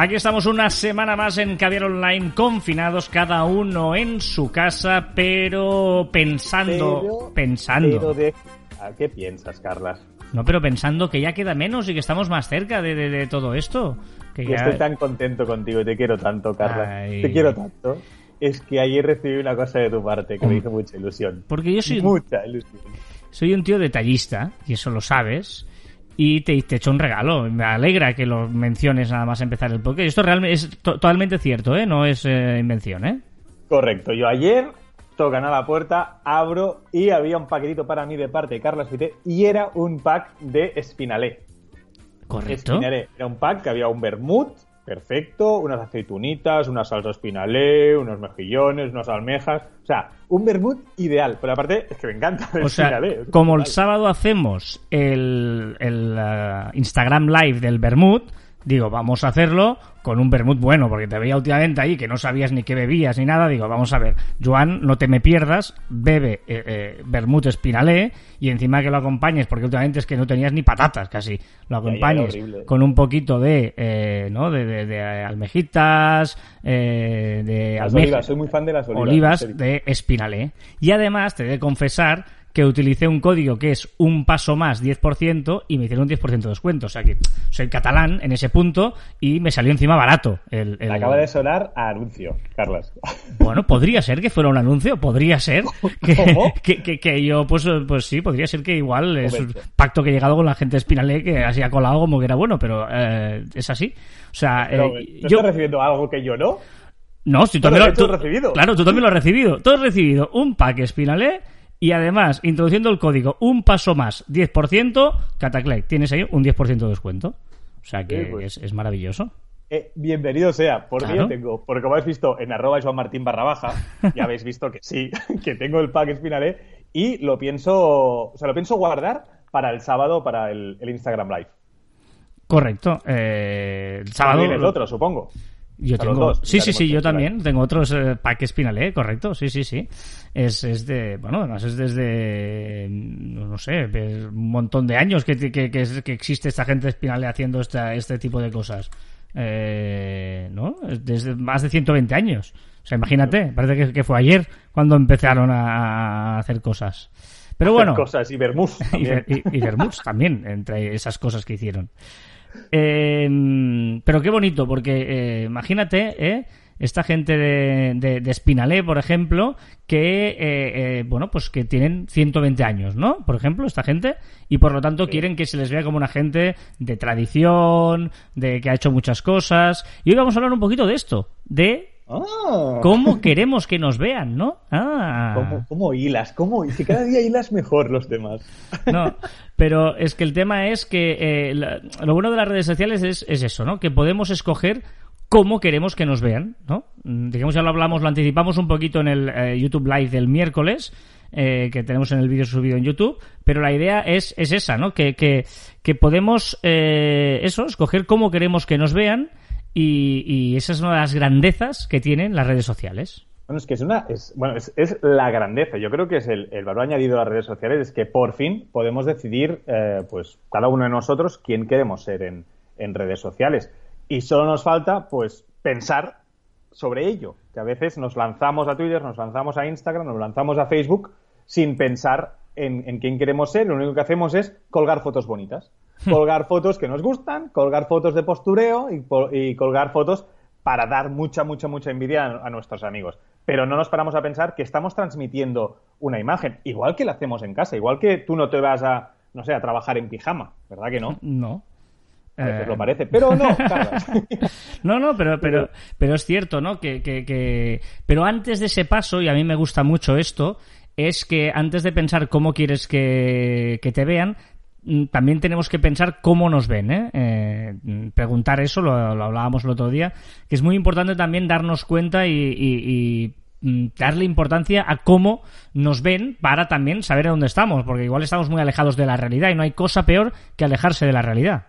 Aquí estamos una semana más en Caviar Online, confinados cada uno en su casa, pero pensando, Pero- pensando. Pero de... ¿A qué piensas, Carlas? No, pero pensando que ya queda menos y que estamos más cerca de, de- de todo esto. Que ya- estoy tan contento contigo y te quiero tanto, Carlas. Ay. Te quiero tanto. Es que ayer recibí una cosa de tu parte que me hizo mucha ilusión. Porque yo soy, Mucha ilusión. soy un tío detallista, y eso lo sabes, y te, te echo un regalo. Me alegra que lo menciones nada más empezar el podcast. Esto realmente es to- totalmente cierto, ¿eh? No es eh, invención, ¿eh? Correcto. Yo ayer tocan a la puerta, abro y había un paquetito para mí de parte de Carlas Fité y era un pack de Espinalé. Correcto. Espinalé. Era un pack que había un vermut perfecto, unas aceitunitas, una salsa espinalé, unos mejillones, unas almejas. O sea, un vermut ideal. Pero aparte, es que me encanta el O sea, espinalé. es como el sábado hacemos el, el, eh, Instagram Live del Bermud, digo, vamos a hacerlo con un Bermud bueno, porque te veía últimamente ahí que no sabías ni qué bebías ni nada. Digo, vamos a ver, Joan, no te me pierdas, bebe eh, eh, Bermud Espinalé y encima que lo acompañes, porque últimamente es que no tenías ni patatas casi, lo acompañes con un poquito de, eh, ¿no? De, de- de almejitas, eh, de Las almejas olivas, soy muy fan de las olivas. olivas de Espinalé. Y además te he de confesar que utilicé un código que es un paso más 10% y me hicieron un 10% de descuento. O sea que soy catalán en ese punto y me salió encima barato. El, acaba de sonar a anuncio, Carlas. Bueno, podría ser que fuera un anuncio, podría ser que, que, que- que yo, pues, pues sí, podría ser que igual es un pacto que he llegado con la gente de Espinalé que así ha colado como que era bueno, pero eh, es así. O sea, eh, ¿tú yo... estás recibiendo algo que yo no? No, si tú también lo he recibido. Claro, tú también lo has recibido. Tú has recibido un pack Spinalé y además, introduciendo el código un paso más 10%, Cataclec, tienes ahí un 10% de descuento. O sea que Sí, pues. es, es maravilloso. Eh, bienvenido sea, porque Claro. yo tengo, porque como habéis visto en arroba Joan Martín barra baja, ya habéis visto que sí, que tengo el pack Espinalé y lo pienso, o sea, lo pienso guardar para el sábado, para el, el Instagram Live. Correcto. Eh, el sábado. Tienes otro, supongo. Yo O sea, los tengo. dos, sí, sí, sí, yo también. Tengo otros eh, pack Spinalé, correcto. Sí, sí, sí. Es, es de. Bueno, además es desde. No sé, de un montón de años que, que, que, es- que existe esta gente de Spinalé haciendo esta, este tipo de cosas. Eh, ¿No? Es Desde más de 120 años. O sea, imagínate, parece que, que fue ayer cuando empezaron a, hacer cosas. Pero bueno. Cosas y vermouth y, y, también, entre esas cosas que hicieron. Eh, pero qué bonito, porque eh, imagínate, ¿eh? esta gente de, de, de Espinalé, por ejemplo, que, eh, eh, bueno, pues que tienen 120 años, ¿no? Por ejemplo, esta gente, y por lo tanto Sí. quieren que se les vea como una gente de tradición, de que ha hecho muchas cosas. Y hoy vamos a hablar un poquito de esto, de Ah, cómo queremos que nos vean, ¿no? Ah. ¿Cómo, cómo hilas? ¿Cómo? Y si cada día hilas mejor los demás. No, pero es que el tema es que eh, la- lo bueno de las redes sociales es, es eso, ¿no? Que podemos escoger cómo queremos que nos vean, ¿no? Mm, Digamos, ya lo hablamos, lo anticipamos un poquito en el eh, YouTube Live del miércoles, eh, que tenemos en el vídeo subido en YouTube, pero la idea es, es esa, ¿no? Que, que, que podemos, eh, eso, escoger cómo queremos que nos vean y, esa es una de las grandezas que tienen las redes sociales. Bueno, es que es una. Es, bueno, es, la grandeza. Yo creo que es el, valor añadido a las redes sociales, es que por fin podemos decidir, eh, pues, cada uno de nosotros quién queremos ser en, en redes sociales. Y solo nos falta, pues, pensar sobre ello. Que a veces nos lanzamos a Twitter, nos lanzamos a Instagram, nos lanzamos a Facebook sin pensar en, en quién queremos ser. Lo único que hacemos es colgar fotos bonitas. Colgar fotos que nos gustan, colgar fotos de postureo y, colgar fotos para dar mucha, mucha, mucha envidia a, a nuestros amigos. Pero no nos paramos a pensar que estamos transmitiendo una imagen, igual que la hacemos en casa, igual que tú no te vas a, no sé, a trabajar en pijama, ¿verdad que no? No. A veces Eh, lo parece, pero no, Carlas. No, no, pero, pero, pero es cierto, ¿no? Que, que, que... Pero antes de ese paso, y a mí me gusta mucho esto, es que antes de pensar cómo quieres que, que te vean, también tenemos que pensar cómo nos ven, ¿eh? Eh, mm, preguntar eso, lo, lo hablábamos el otro día, que es muy importante también darnos cuenta y, y- y mm, darle importancia a cómo nos ven para también saber a dónde estamos, porque igual estamos muy alejados de la realidad y no hay cosa peor que alejarse de la realidad.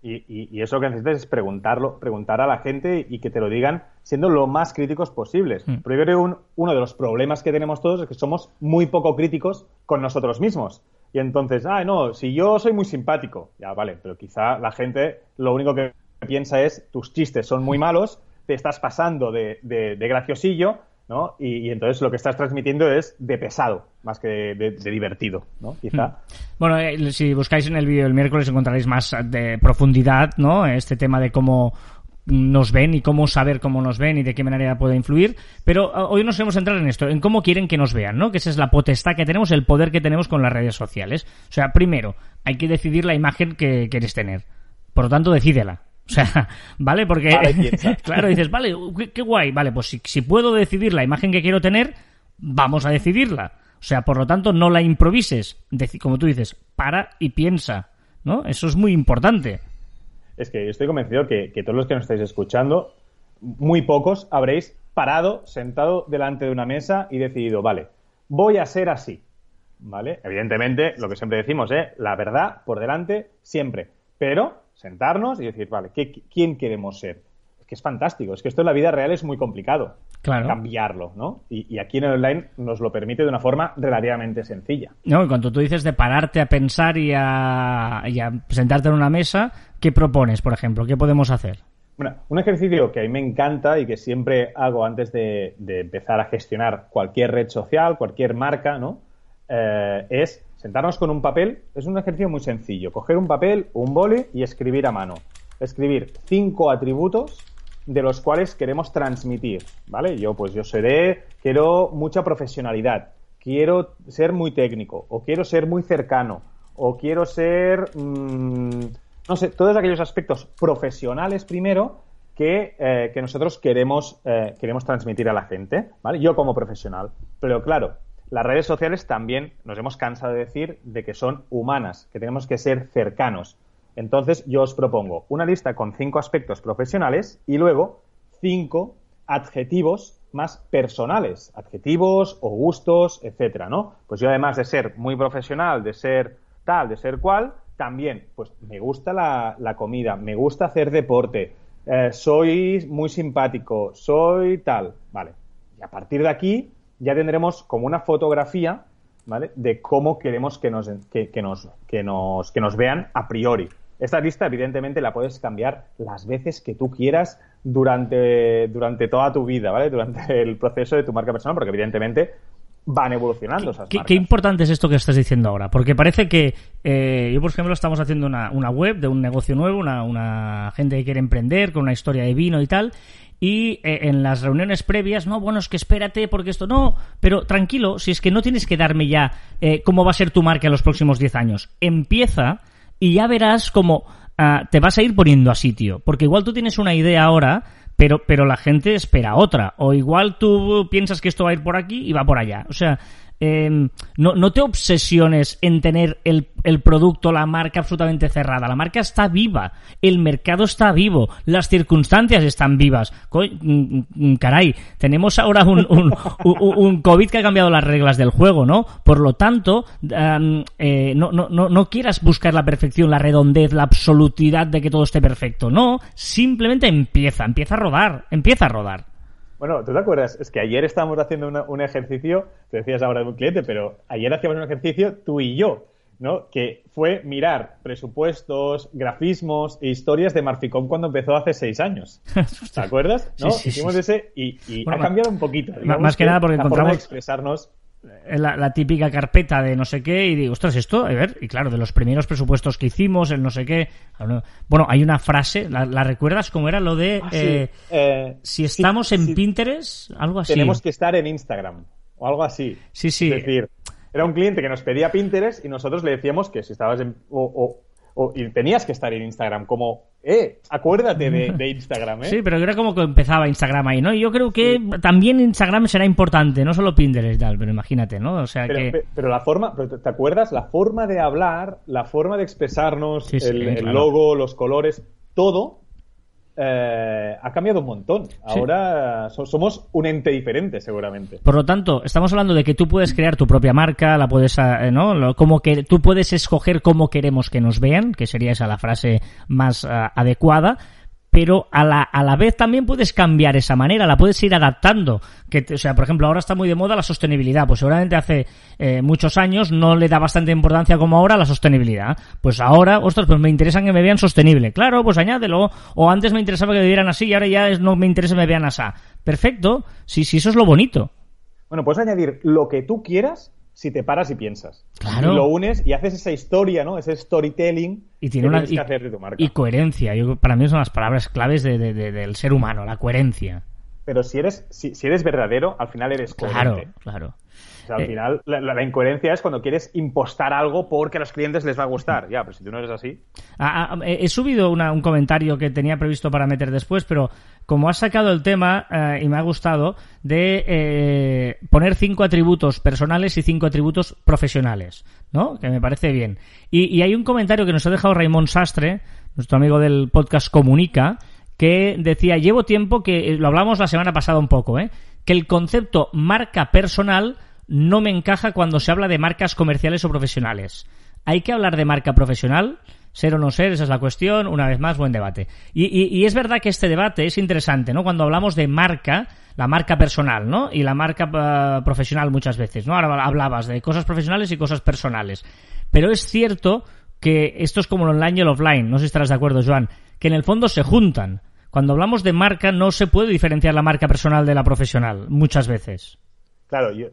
Y, eso que necesitas es preguntarlo, preguntar a la gente y que te lo digan siendo lo más críticos posibles. Mm. Pero uno de los problemas que tenemos todos es que somos muy poco críticos con nosotros mismos. Y entonces, ah, no, si yo soy muy simpático, ya vale, pero quizá la gente lo único que piensa es tus chistes son muy malos, te estás pasando de, de graciosillo ¿no? Y, entonces lo que estás transmitiendo es de pesado, más que de, divertido, ¿no? Quizá. Hmm. Bueno, eh, si buscáis en el vídeo del miércoles encontraréis más de profundidad, ¿no? Este tema de cómo nos ven y cómo saber cómo nos ven y de qué manera puede influir. Pero ah, hoy nos queremos entrar en esto, en cómo quieren que nos vean, ¿no? Que esa es la potestad que tenemos, el poder que tenemos con las redes sociales. O sea, primero, hay que decidir la imagen que quieres tener. Por lo tanto, decídela. O sea, ¿vale? Porque, claro, dices, vale, qué, guay, vale, pues si, si, puedo decidir la imagen que quiero tener, vamos a decidirla. O sea, por lo tanto, no la improvises. como tú dices, para y piensa, ¿no? Eso es muy importante. Es que estoy convencido que, que todos los que nos estáis escuchando, muy pocos habréis parado, sentado delante de una mesa y decidido, vale, voy a ser así. ¿Vale? Evidentemente, lo que siempre decimos, ¿eh? La verdad por delante, siempre. Pero sentarnos y decir, vale, ¿qué, ¿quién queremos ser? Que es fantástico, es que esto en la vida real es muy complicado. Cambiarlo, ¿no? Y, aquí en el online nos lo permite de una forma relativamente sencilla. No, y cuando tú dices de pararte a pensar y a, sentarte en una mesa, ¿qué propones, por ejemplo? ¿Qué podemos hacer? Bueno, un ejercicio que a mí me encanta y que siempre hago antes de, de empezar a gestionar cualquier red social, cualquier marca, ¿no? Eh, es sentarnos con un papel. Es un ejercicio muy sencillo. Coger un papel, un boli y escribir a mano. Escribir cinco atributos de los cuales queremos transmitir, ¿vale? Yo, pues yo seré, quiero mucha profesionalidad, quiero ser muy técnico, o quiero ser muy cercano, o quiero ser, mm, no sé, todos aquellos aspectos profesionales primero que, eh, que nosotros queremos, eh, queremos transmitir a la gente, ¿vale? Yo como profesional. Pero claro, las redes sociales también nos hemos cansado de decir de que son humanas, que tenemos que ser cercanos. Entonces, yo os propongo una lista con cinco aspectos profesionales y luego cinco adjetivos más personales, adjetivos o gustos, etcétera, ¿no? Pues yo además de ser muy profesional, de ser tal, de ser cual, también, pues me gusta la, comida, me gusta hacer deporte, eh, soy muy simpático, soy tal, vale. Y a partir de aquí ya tendremos como una fotografía ¿vale? de cómo queremos que nos, que, nos, que, nos, que nos vean a priori. Esta lista, evidentemente, la puedes cambiar las veces que tú quieras durante, durante toda tu vida, ¿vale? Durante el proceso de tu marca personal, porque evidentemente van evolucionando esas ¿Qué, Qué importante es esto que estás diciendo ahora, porque parece que eh, yo, por ejemplo, estamos haciendo una, una web de un negocio nuevo, una, una gente que quiere emprender con una historia de vino y tal, y eh, en las reuniones previas, no, bueno, es que espérate porque esto no, pero tranquilo, si es que no tienes que darme ya eh, cómo va a ser tu marca en los próximos 10 años. Empieza y ya verás cómo ah, te vas a ir poniendo a sitio, porque igual tú tienes una idea ahora, pero, pero la gente espera otra, o igual tú piensas que esto va a ir por aquí y va por allá. O sea, Em, no, no, te obsesiones en tener el, el, producto, la marca absolutamente cerrada. La marca está viva, el mercado está vivo, las circunstancias están vivas. Mm, mm, caray, tenemos ahora un, un, un, COVID que ha cambiado las reglas del juego, ¿no? Por lo tanto, eh, no, no, no, no quieras buscar la perfección, la redondez, la absolutidad de que todo esté perfecto. No, simplemente empieza, empieza a rodar, empieza a rodar. Bueno, ¿tú te acuerdas? Es que ayer estábamos haciendo un ejercicio, te decías ahora de un cliente, pero ayer hacíamos un ejercicio tú y yo, ¿no? Que fue mirar presupuestos, grafismos e historias de Marficom cuando empezó hace seis años. ¿Te acuerdas? ¿No? Hicimos ese y, ha cambiado un poquito. Más que, nada porque encontramos... expresarnos la, típica carpeta de no sé qué y digo, ostras, esto, a ver, y claro, de los primeros presupuestos que hicimos, el no sé qué. Bueno, hay una frase, ¿la, recuerdas cómo era lo de ah, eh, eh, si estamos en Pinterest? Algo así. Tenemos que estar en Instagram o algo así. Sí, sí. Es decir, era un cliente que nos pedía Pinterest y nosotros le decíamos que si estabas en. o, y tenías que estar en Instagram, como, eh, acuérdate de, Instagram, ¿eh? Sí, pero era como que empezaba Instagram ahí, ¿no? Y yo creo que también Instagram será importante, no solo Pinterest y tal, pero imagínate, ¿no? O sea pero, que... Pero la forma, ¿te acuerdas? La forma de hablar, la forma de expresarnos, el, logo, los colores, todo eh, ha cambiado un montón. Ahora somos un ente diferente, seguramente. Por lo tanto, estamos hablando de que tú puedes crear tu propia marca, la puedes, eh, ¿no? Como que tú puedes escoger cómo queremos que nos vean, que sería esa la frase más eh, adecuada pero a la, a la vez también puedes cambiar esa manera, la puedes ir adaptando. Que, o sea, por ejemplo, ahora está muy de moda la sostenibilidad, pues seguramente hace eh, muchos años no le da bastante importancia como ahora a la sostenibilidad. Pues ahora, ostras, pues me interesa que me vean sostenible. Claro, pues añádelo. O antes me interesaba que me vieran así y ahora ya no me interesa que me vean así. Perfecto, sí, sí, eso es lo bonito. Bueno, puedes añadir lo que tú quieras si te paras y piensas. Claro. Y lo unes y haces esa historia, ¿no? Ese storytelling y tiene una, que hacer de tu marca. Y coherencia. Yo, para mí son las palabras claves de, del ser humano, la coherencia. Pero si eres, si, si eres verdadero, al final eres coherente. Claro, claro al eh, final, la, incoherencia es cuando quieres impostar algo porque a los clientes les va a gustar. Ya, pero si tú no eres así. Ah, ah, he subido un comentario que tenía previsto para meter después, pero como has sacado el tema eh, y me ha gustado, de eh, poner cinco atributos personales y cinco atributos profesionales, ¿no? Que me parece bien. Y, y hay un comentario que nos ha dejado Raymond Sastre, nuestro amigo del podcast Comunica, que decía, llevo tiempo que, lo hablamos la semana pasada un poco, ¿eh? que el concepto marca personal no me encaja cuando se habla de marcas comerciales o profesionales. ¿Hay que hablar de marca profesional? Ser o no ser, esa es la cuestión. Una vez más, buen debate. Y, es verdad que este debate es interesante, ¿no? Cuando hablamos de marca, la marca personal, ¿no? Y la marca eh, profesional muchas veces, ¿no? Ahora hablabas de cosas profesionales y cosas personales. Pero es cierto que esto es como el online y el offline, no sé si estarás de acuerdo, Joan, que en el fondo se juntan. Cuando hablamos de marca no se puede diferenciar la marca personal de la profesional, muchas veces. Claro, yo,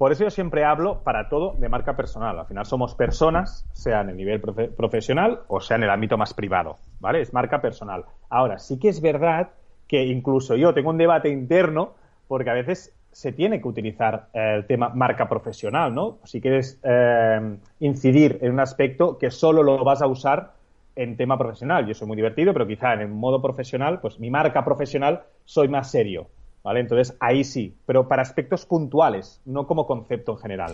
por eso yo siempre hablo para todo de marca personal. Al final somos personas, sea en el nivel profesional o sea en el ámbito más privado, ¿vale? Es marca personal. Ahora, sí que es verdad que incluso yo tengo un debate interno porque a veces se tiene que utilizar el tema marca profesional, ¿no? Si quieres eh, incidir en un aspecto que solo lo vas a usar en tema profesional. Yo soy muy divertido, pero quizá en el modo profesional, pues mi marca profesional soy más serio. ¿Vale? Entonces, ahí sí, pero para aspectos puntuales, no como concepto en general.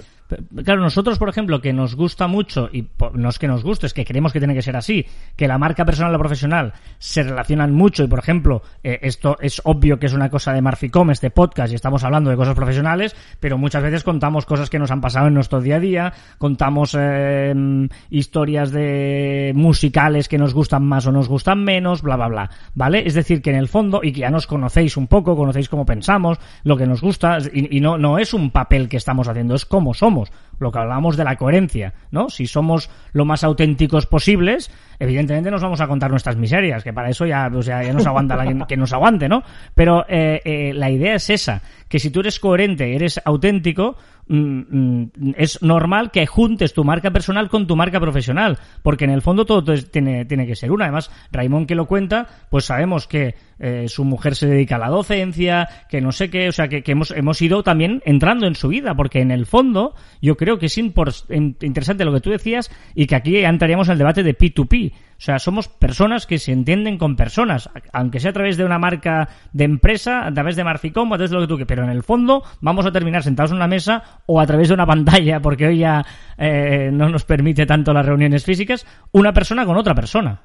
Claro, nosotros, por ejemplo, que nos gusta mucho, y no es que nos guste, es que creemos que tiene que ser así, que la marca personal y la profesional se relacionan mucho, y por ejemplo, eh, esto es obvio que es una cosa de Marficom, este podcast, y estamos hablando de cosas profesionales, pero muchas veces contamos cosas que nos han pasado en nuestro día a día, contamos em, historias de musicales que nos gustan más o nos gustan menos, bla, bla, bla, ¿vale? Es decir, que en el fondo, y que ya nos conocéis un poco, conocéis cómo pensamos, lo que nos gusta, y, no, no es un papel que estamos haciendo, es cómo somos, lo que hablamos de la coherencia, ¿no? Si somos lo más auténticos posibles, evidentemente nos vamos a contar nuestras miserias, que para eso ya, pues ya, nos aguanta la, que nos aguante, ¿no? Pero eh, eh, la idea es esa, que si tú eres coherente, eres auténtico, mm, mm, es normal que juntes tu marca personal con tu marca profesional, porque en el fondo todo tiene, tiene que ser una. Además, Raimón que lo cuenta, pues sabemos que eh, su mujer se dedica a la docencia, que no sé qué, o sea, que, hemos, hemos ido también entrando en su vida, porque en el fondo yo creo que es interesante lo que tú decías y que aquí entraríamos en el debate de P2P. O sea, somos personas que se entienden con personas, aunque sea a través de una marca de empresa, a través de Marficom, a través de lo que tú quieras, pero en el fondo vamos a terminar sentados en una mesa o a través de una pantalla, porque hoy ya eh, no nos permite tanto las reuniones físicas, una persona con otra persona.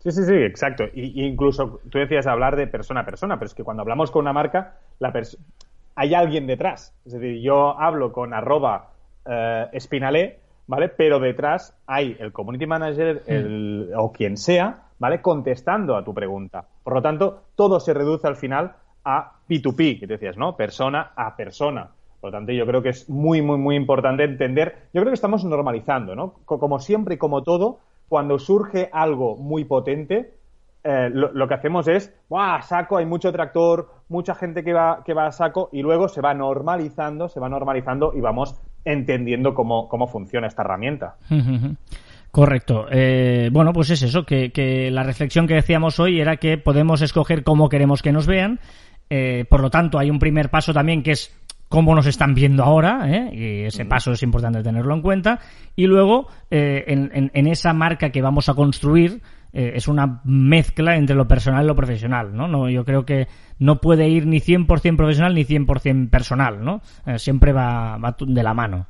Sí, sí, sí, exacto. Y, incluso tú decías hablar de persona a persona, pero es que cuando hablamos con una marca, la hay alguien detrás. Es decir, yo hablo con arroba eh, ¿vale? Pero detrás hay el community manager el, o quien sea, ¿vale? Contestando a tu pregunta. Por lo tanto, todo se reduce al final a P2P, que te decías, ¿no? Persona a persona. Por lo tanto, yo creo que es muy, muy, muy importante entender. Yo creo que estamos normalizando, ¿no? Como siempre y como todo, cuando surge algo muy potente, eh, lo, que hacemos es, ¡guau! Saco, hay mucho tractor, mucha gente que va, que va a saco, y luego se va normalizando, se va normalizando y vamos entendiendo cómo, cómo funciona esta herramienta. Correcto. Eh, bueno, pues es eso, que, la reflexión que decíamos hoy era que podemos escoger cómo queremos que nos vean. Eh, por lo tanto, hay un primer paso también que es cómo nos están viendo ahora, ¿eh? y ese paso es importante tenerlo en cuenta, y luego eh, en, esa marca que vamos a construir eh, es una mezcla entre lo personal y lo profesional, ¿no? no yo creo que no puede ir ni 100% profesional ni 100% personal, ¿no? siempre va, va de la mano.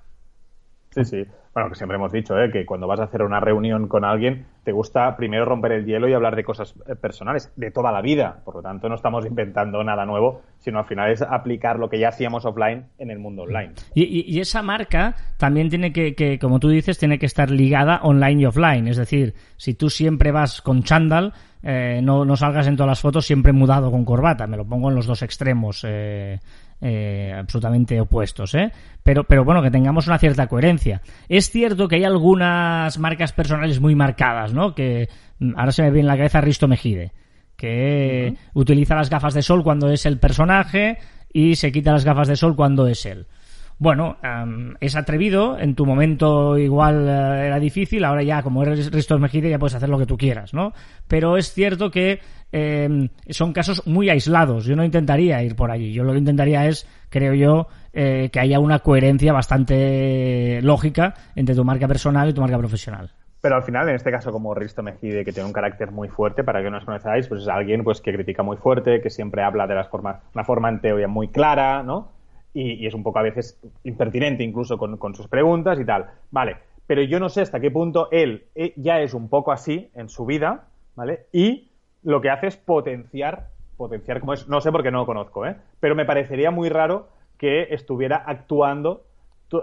Sí, sí. Bueno, que siempre hemos dicho, ¿eh? que cuando vas a hacer una reunión con alguien, te gusta primero romper el hielo y hablar de cosas eh, personales, de toda la vida. Por lo tanto, no estamos inventando nada nuevo, sino al final es aplicar lo que ya hacíamos offline en el mundo online. Y, esa marca también tiene que, que, como tú dices, tiene que estar ligada online y offline. Es decir, si tú siempre vas con chándal, eh, no, no, salgas en todas las fotos siempre mudado con corbata. Me lo pongo en los dos extremos. Eh, eh, absolutamente opuestos, ¿eh? Pero, pero bueno, que tengamos una cierta coherencia. Es cierto que hay algunas marcas personales muy marcadas, ¿no? Que mm, ahora se me viene en la cabeza Risto Mejide, que utiliza las gafas de sol cuando es el personaje y se quita las gafas de sol cuando es él bueno, es atrevido, en tu momento igual eh, era difícil, ahora ya como eres Ristos Mejide ya puedes hacer lo que tú quieras, ¿no? Pero es cierto que em, son casos muy aislados, yo no intentaría ir por allí, yo lo que intentaría es, creo yo, eh, que haya una coherencia bastante lógica entre tu marca personal y tu marca profesional. Pero al final, en este caso, como Risto Mejide, que tiene un carácter muy fuerte, para que no os conozcáis, pues es alguien pues que critica muy fuerte, que siempre habla de las formas, una forma en teoría muy clara, ¿no? Y, es un poco a veces impertinente incluso con, sus preguntas y tal. Vale, pero yo no sé hasta qué punto él eh, ya es un poco así en su vida, ¿vale? Y lo que hace es potenciar, potenciar como es, no sé porque no lo conozco, ¿eh? Pero me parecería muy raro que estuviera actuando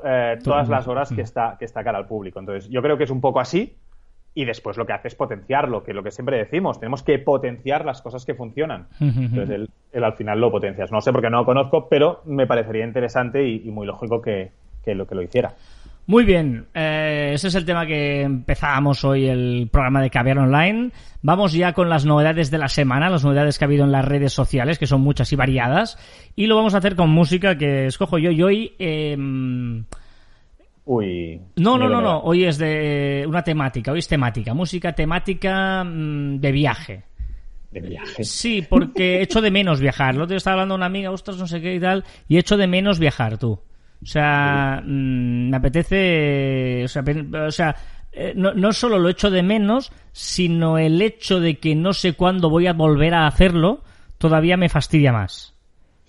eh, todas las horas que está, que está cara al público. Entonces, yo creo que es un poco así, y después lo que hace es potenciarlo, que es lo que siempre decimos, tenemos que potenciar las cosas que funcionan. Entonces él, al final lo potencias. No sé porque no lo conozco, pero me parecería interesante y, muy lógico que, lo, que lo hiciera. Muy bien, eh, ese es el tema que empezábamos hoy el programa de Caviar Online. Vamos ya con las novedades de la semana, las novedades que ha habido en las redes sociales, que son muchas y variadas. Y lo vamos a hacer con música que escojo yo. Y hoy... Eh, Uy. No, no, no, no. Hoy es de una temática. Hoy es temática. Música temática mm, de viaje. De viaje. Sí, porque echo de menos viajar. Lo te estaba hablando una amiga, ostras, no sé qué y tal. Y echo de menos viajar, tú. O sea, mm, me apetece. O sea, o sea eh, no, no solo lo echo de menos, sino el hecho de que no sé cuándo voy a volver a hacerlo, todavía me fastidia más.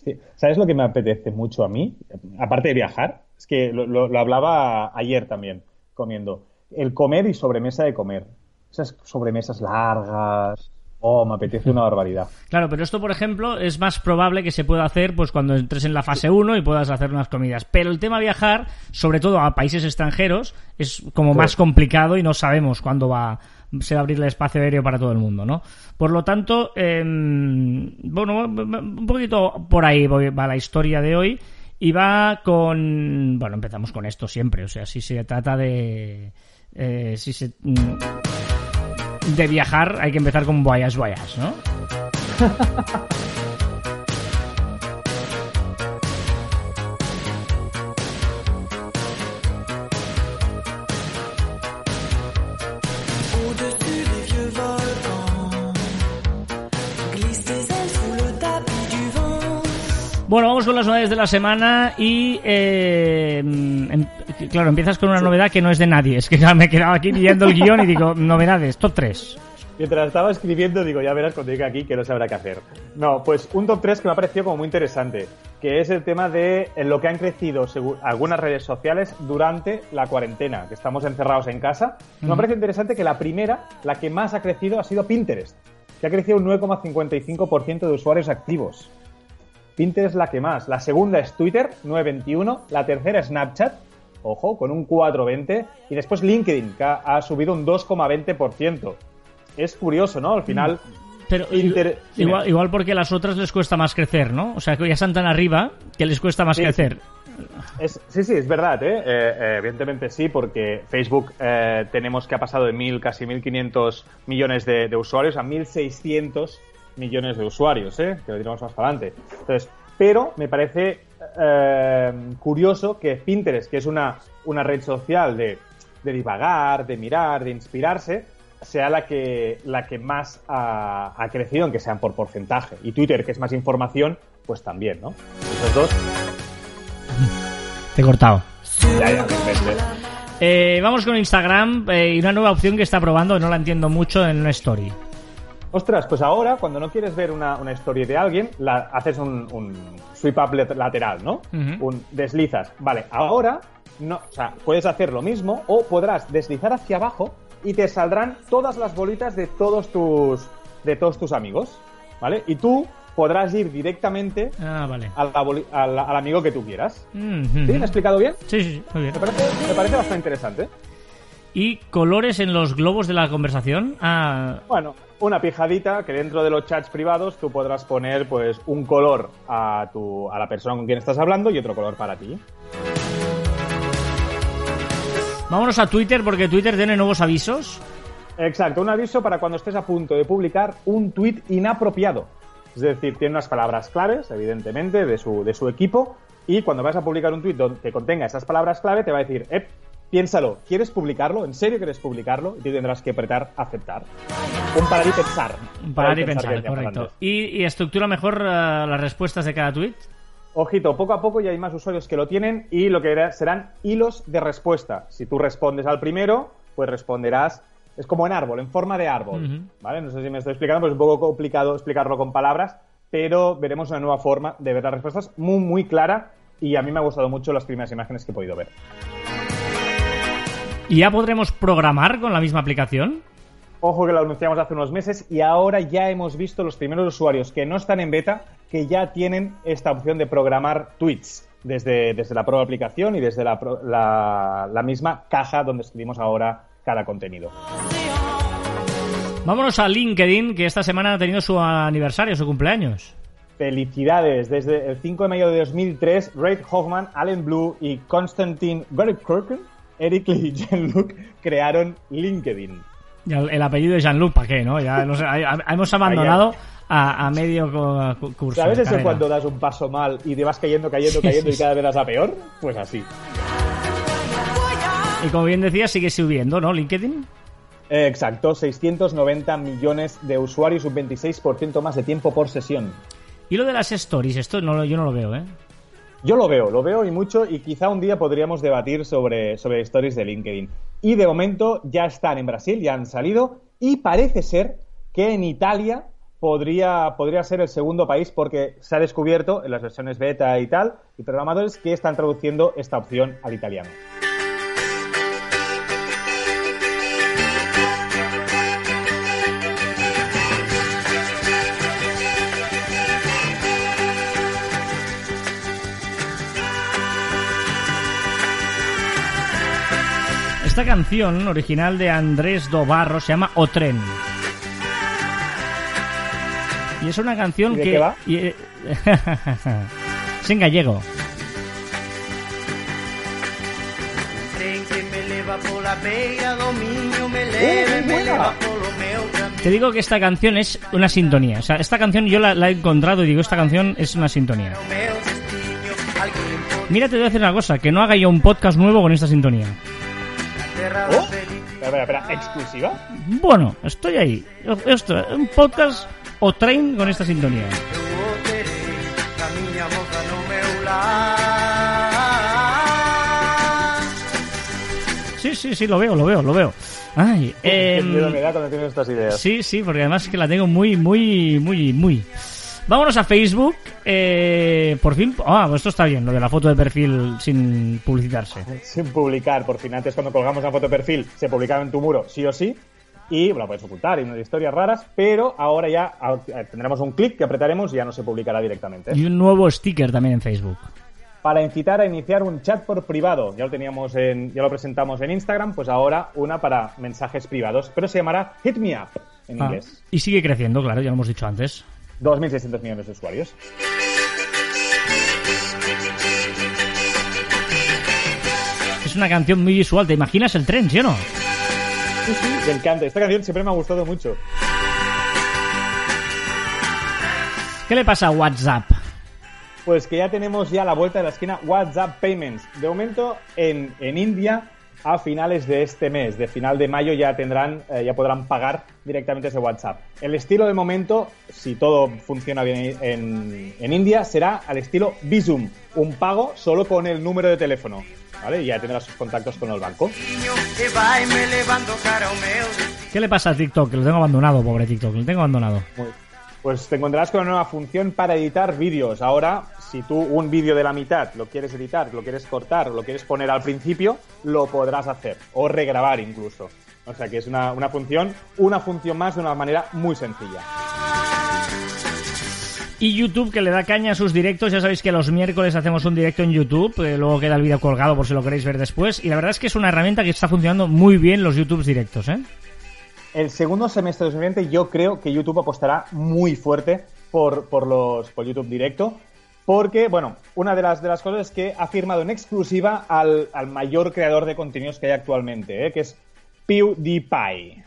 Sí. ¿Sabes lo que me apetece mucho a mí? Aparte de viajar, es que lo, hablaba ayer también, comiendo. El comer y sobremesa de comer. Esas sobremesas largas. Oh, me apetece una barbaridad. Claro, pero esto, por ejemplo, es más probable que se pueda hacer pues cuando entres en la fase 1 y puedas hacer unas comidas. Pero el tema viajar, sobre todo a países extranjeros, es como más complicado y no sabemos cuándo va se va a abrir el espacio aéreo para todo el mundo, ¿no? Por lo tanto, em, bueno, un poquito por ahí va la historia de hoy y va con... Bueno, empezamos con esto siempre. O sea, si se trata de... Eh, si se... Mm, de viajar, hay que empezar con Voyage Voyage, ¿no? Bueno, vamos con las novedades de la semana y, eh, em, claro, empiezas con una novedad que no es de nadie. Es que ya me he quedado aquí leyendo el guion y digo, novedades, top 3. Mientras estaba escribiendo, digo, ya verás cuando llegue aquí que no sabrá qué hacer. No, pues un top 3 que me ha parecido como muy interesante, que es el tema de lo que han crecido algunas redes sociales durante la cuarentena, que estamos encerrados en casa. Me parece interesante que la primera, la que más ha crecido, ha sido Pinterest, que ha crecido un 9,55% de usuarios activos. Pinterest es la que más. La segunda es Twitter, 921. La tercera es Snapchat, ojo, con un 420. Y después LinkedIn, que ha, subido un 2,20%. Es curioso, ¿no? Al final... Pero igual, igual, porque a las otras les cuesta más crecer, ¿no? O sea, que ya están tan arriba que les cuesta más crecer. sí, sí, es verdad, ¿eh? Eh, ¿eh? evidentemente sí, porque Facebook eh, tenemos que ha pasado de mil, casi 1.500 millones de, de usuarios a 1.600 millones de usuarios, ¿eh? que lo diremos más adelante. Entonces, pero me parece eh, curioso que Pinterest, que es una, una red social de, de, divagar, de mirar, de inspirarse, sea la que, la que más ha, crecido, aunque sean por porcentaje. Y Twitter, que es más información, pues también, ¿no? Esos dos. Te he cortado. eh, vamos con Instagram eh, y una nueva opción que está probando, no la entiendo mucho, en una story. Ostras, pues ahora, cuando no quieres ver una, una historia de alguien, la, haces un, un sweep up lateral, ¿no? Un deslizas. Vale, ahora no, o sea, puedes hacer lo mismo o podrás deslizar hacia abajo y te saldrán todas las bolitas de todos tus de todos tus amigos, ¿vale? Y tú podrás ir directamente Ah, vale. al, aboli- al- al amigo que tú quieras. Mm, ¿Sí? ¿Me he explicado bien? Sí, sí, sí, muy bien. Me parece, me parece bastante interesante. ¿Y colores en los globos de la conversación? Ah, Bueno, una pijadita que dentro de los chats privados tú podrás poner pues un color a tu a la persona con quien estás hablando y otro color para ti. vámonos a Twitter porque Twitter tiene nuevos avisos. Exacto, un aviso para cuando estés a punto de publicar un tweet inapropiado. Es decir, tiene unas palabras claves, evidentemente, de su, de su equipo, y cuando vas a publicar un tweet que contenga esas palabras clave, te va a decir, eh, piénsalo, ¿quieres publicarlo? ¿En serio quieres publicarlo? Y tú tendrás que apretar aceptar. Un parar y pensar. Parar y pensar, decíamos correcto. ¿Y, y estructura mejor ah, las respuestas de cada tweet? Ojito, poco a poco ya hay más usuarios que lo tienen y lo que serán hilos de respuesta. Si tú respondes al primero, pues responderás. Es como en árbol, en forma de árbol. Ujú. ¿Vale? No sé si me estoy explicando, pues es un poco complicado explicarlo con palabras, pero veremos una nueva forma de ver las respuestas muy, muy clara. Y a mí me ha gustado mucho las primeras imágenes que he podido ver. ¿Y ya podremos programar con la misma aplicación? Ojo que lo anunciamos hace unos meses y ahora ya hemos visto los primeros usuarios que no están en beta que ya tienen esta opción de programar tweets desde, desde la propia aplicación y desde la, la- la misma caja donde escribimos ahora cada contenido. Vámonos a LinkedIn, que esta semana ha tenido su aniversario, su cumpleaños. Felicidades, desde el 5 de mayo de 2003, Reid Hoffman, Alan Blue y Konstantin Gorikirken, Eric Lee y Jean-Luc crearon LinkedIn. El, el apellido de Jean-Luc, ¿para qué? no? Ya hemos abandonado a, a medio cu- curso. ¿Sabes eso cuando das un paso mal y te vas cayendo, cayendo, cayendo y cada vez vas a peor? Pues así. Y como bien decía, sigue subiendo, ¿no? LinkedIn. Eh, Exacto, 690 millones de usuarios, un 26% más de tiempo por sesión. Y lo de las stories, esto no, yo no lo veo, ¿eh? Yo lo veo, lo veo y mucho y quizá un día podríamos debatir sobre, sobre stories de LinkedIn. Y de momento ya están en Brasil, ya han salido y parece ser que en Italia podría, podría ser el segundo país porque se ha descubierto en las versiones beta y tal, y programadores que están traduciendo esta opción al italiano. Esta canción original de Andrés Dobarro se llama O Tren. Y es una canción ¿Y de que... qué va? y, eh, es en gallego. Te digo que esta canción es una sintonía. O sea, esta canción yo la, la he encontrado y digo, esta canción es una sintonía. Mira, te voy a decir una cosa, que no haga yo un podcast nuevo con esta sintonía. Oh. felicidade Espera, espera, espera, ¿exclusiva? Bueno, estoy ahí. Esto, un podcast o tren con esta sintonía. Sí, sí, sí, lo veo, lo veo, lo veo. Ay, Qué em, miedo me da cuando tienes estas ideas. Sí, sí, porque además es que la tengo muy, muy, muy, muy. Vámonos a Facebook. Eh, por fin. Ah, pues esto está bien, lo de la foto de perfil sin publicitarse. sin publicar. Por fin, antes cuando colgamos una foto de perfil, se publicaba en tu muro, sí o sí. Y bueno, la puedes ocultar y unas historias raras, pero ahora ya ah, tendremos un clic que apretaremos y ya no se publicará directamente. Y un nuevo sticker también en Facebook. Para incitar a iniciar un chat por privado, ya lo teníamos en, ya lo presentamos en Instagram, pues ahora una para mensajes privados, pero se llamará Hit Me Up en Ah, inglés. y sigue creciendo, claro, ya lo hemos dicho antes. 2.600 millones de usuarios. Es una canción muy visual. ¿Te imaginas el tren, sí o no? Sí, sí, me encanta. Esta canción siempre me ha gustado mucho. ¿Qué le pasa a WhatsApp? Pues que ya tenemos ya a la vuelta de la esquina WhatsApp Payments. De momento en, en India a finales de este mes, de final de mayo ya tendrán, eh, ya podrán pagar directamente ese WhatsApp. El estilo de momento, si todo funciona bien en, en India, será al estilo Bizum, un pago solo con el número de teléfono. ¿Vale? Y ya tendrás sus contactos con el banco. ¿Qué le pasa a TikTok? Que lo tengo abandonado, pobre TikTok. Lo tengo abandonado. Muy, Pues te encontrarás con una nueva función para editar vídeos. Ahora, si tú un vídeo de la mitad lo quieres editar, lo quieres cortar, lo quieres poner al principio, lo podrás hacer. O regrabar incluso. O sea que es una, una función, una función más de una manera muy sencilla. Y YouTube que le da caña a sus directos, ya sabéis que los miércoles hacemos un directo en YouTube, eh, luego queda el vídeo colgado por si lo queréis ver después, y la verdad es que es una herramienta que está funcionando muy bien los YouTubes directos, ¿eh? El segundo semestre de 2020 yo creo que YouTube apostará muy fuerte por, por los, por YouTube directo, porque, bueno, una de las, de las cosas es que ha firmado en exclusiva al, al mayor creador de contenidos que hay actualmente, ¿eh? que es PewDiePie.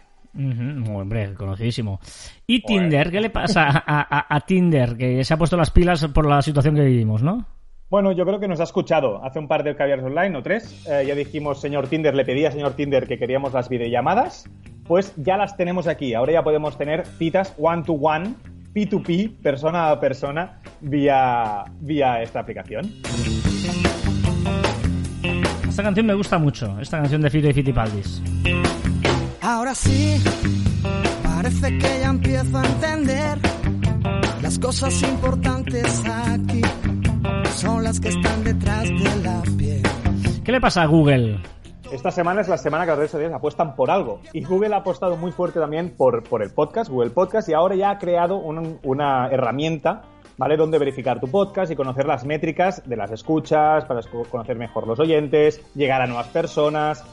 Hombre, conocidísimo. ¿Y Tinder? ¿Qué le pasa a, a- a Tinder? Que se ha puesto las pilas por la situación que vivimos, ¿no? Bueno, yo creo que nos ha escuchado hace un par de caviares online o tres. Eh, ya dijimos, señor Tinder, le pedí a señor Tinder que queríamos las videollamadas. Pues ya las tenemos aquí. Ahora ya podemos tener citas one to one, P2P, persona a persona, vía, vía esta aplicación. Esta canción me gusta mucho, esta canción de Fito y Fitipaldis. Ahora sí, parece que ya empiezo a entender las cosas importantes aquí son las que están detrás de la piel. ¿Qué le pasa a Google? Esta semana es la semana que las redes sociales apuestan por algo. Y Google ha apostado muy fuerte también por, por el podcast, Google Podcast, y ahora ya ha creado un- una herramienta, ¿vale? Donde verificar tu podcast y conocer las métricas de las escuchas, para conocer mejor los oyentes, llegar a nuevas personas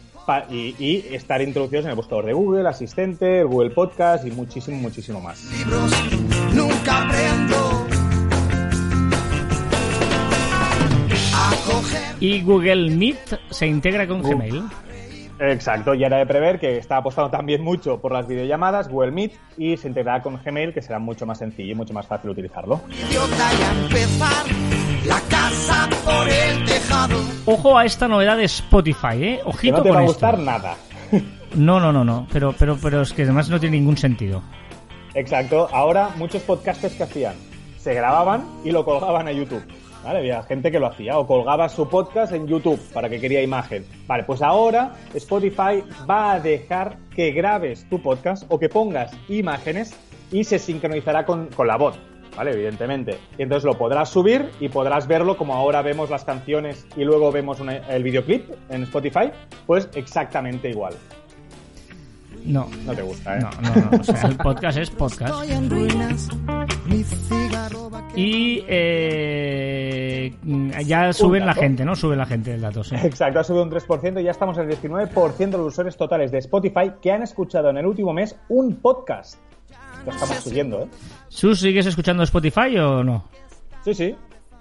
y, y estar introducidos en el buscador de Google, Asistente, Google Podcast y muchísimo, muchísimo más. Libros nunca aprendo Y Google Meet se integra con Gmail. Exacto, y era de prever que está apostando también mucho por las videollamadas, Google Meet, y se integrará con Gmail, que será mucho más sencillo y mucho más fácil utilizarlo. Idiota y a empezar la casa por el tejado. Ojo a esta novedad de Spotify, ¿eh? Que Ojito no te con va a esto. gustar nada. No, no, no, no. Pero, pero, pero es que además no tiene ningún sentido. Exacto, ahora muchos podcasters que hacían, se grababan y lo colgaban a YouTube. ¿Vale? Había gente que lo hacía o colgaba su podcast en YouTube para que quería imagen. Vale, pues ahora Spotify va a dejar que grabes tu podcast o que pongas imágenes y se sincronizará con, con la voz. ¿Vale? Evidentemente. Y entonces lo podrás subir y podrás verlo como ahora vemos las canciones y luego vemos el videoclip en Spotify. Pues exactamente igual. No. No te gusta, ¿eh? No, no, no. O sea, el podcast es podcast. Estoy en ruinas. Mi cigarro va a quemar. Y eh, ya suben la gente, ¿no? Sube la gente el dato, sí. Exacto, ha subido un 3% y ya estamos en el 19% de los usuarios totales de Spotify que han escuchado en el último mes un podcast. Lo estamos subiendo, ¿eh? ¿Sus sigues escuchando Spotify o no? Sí, sí.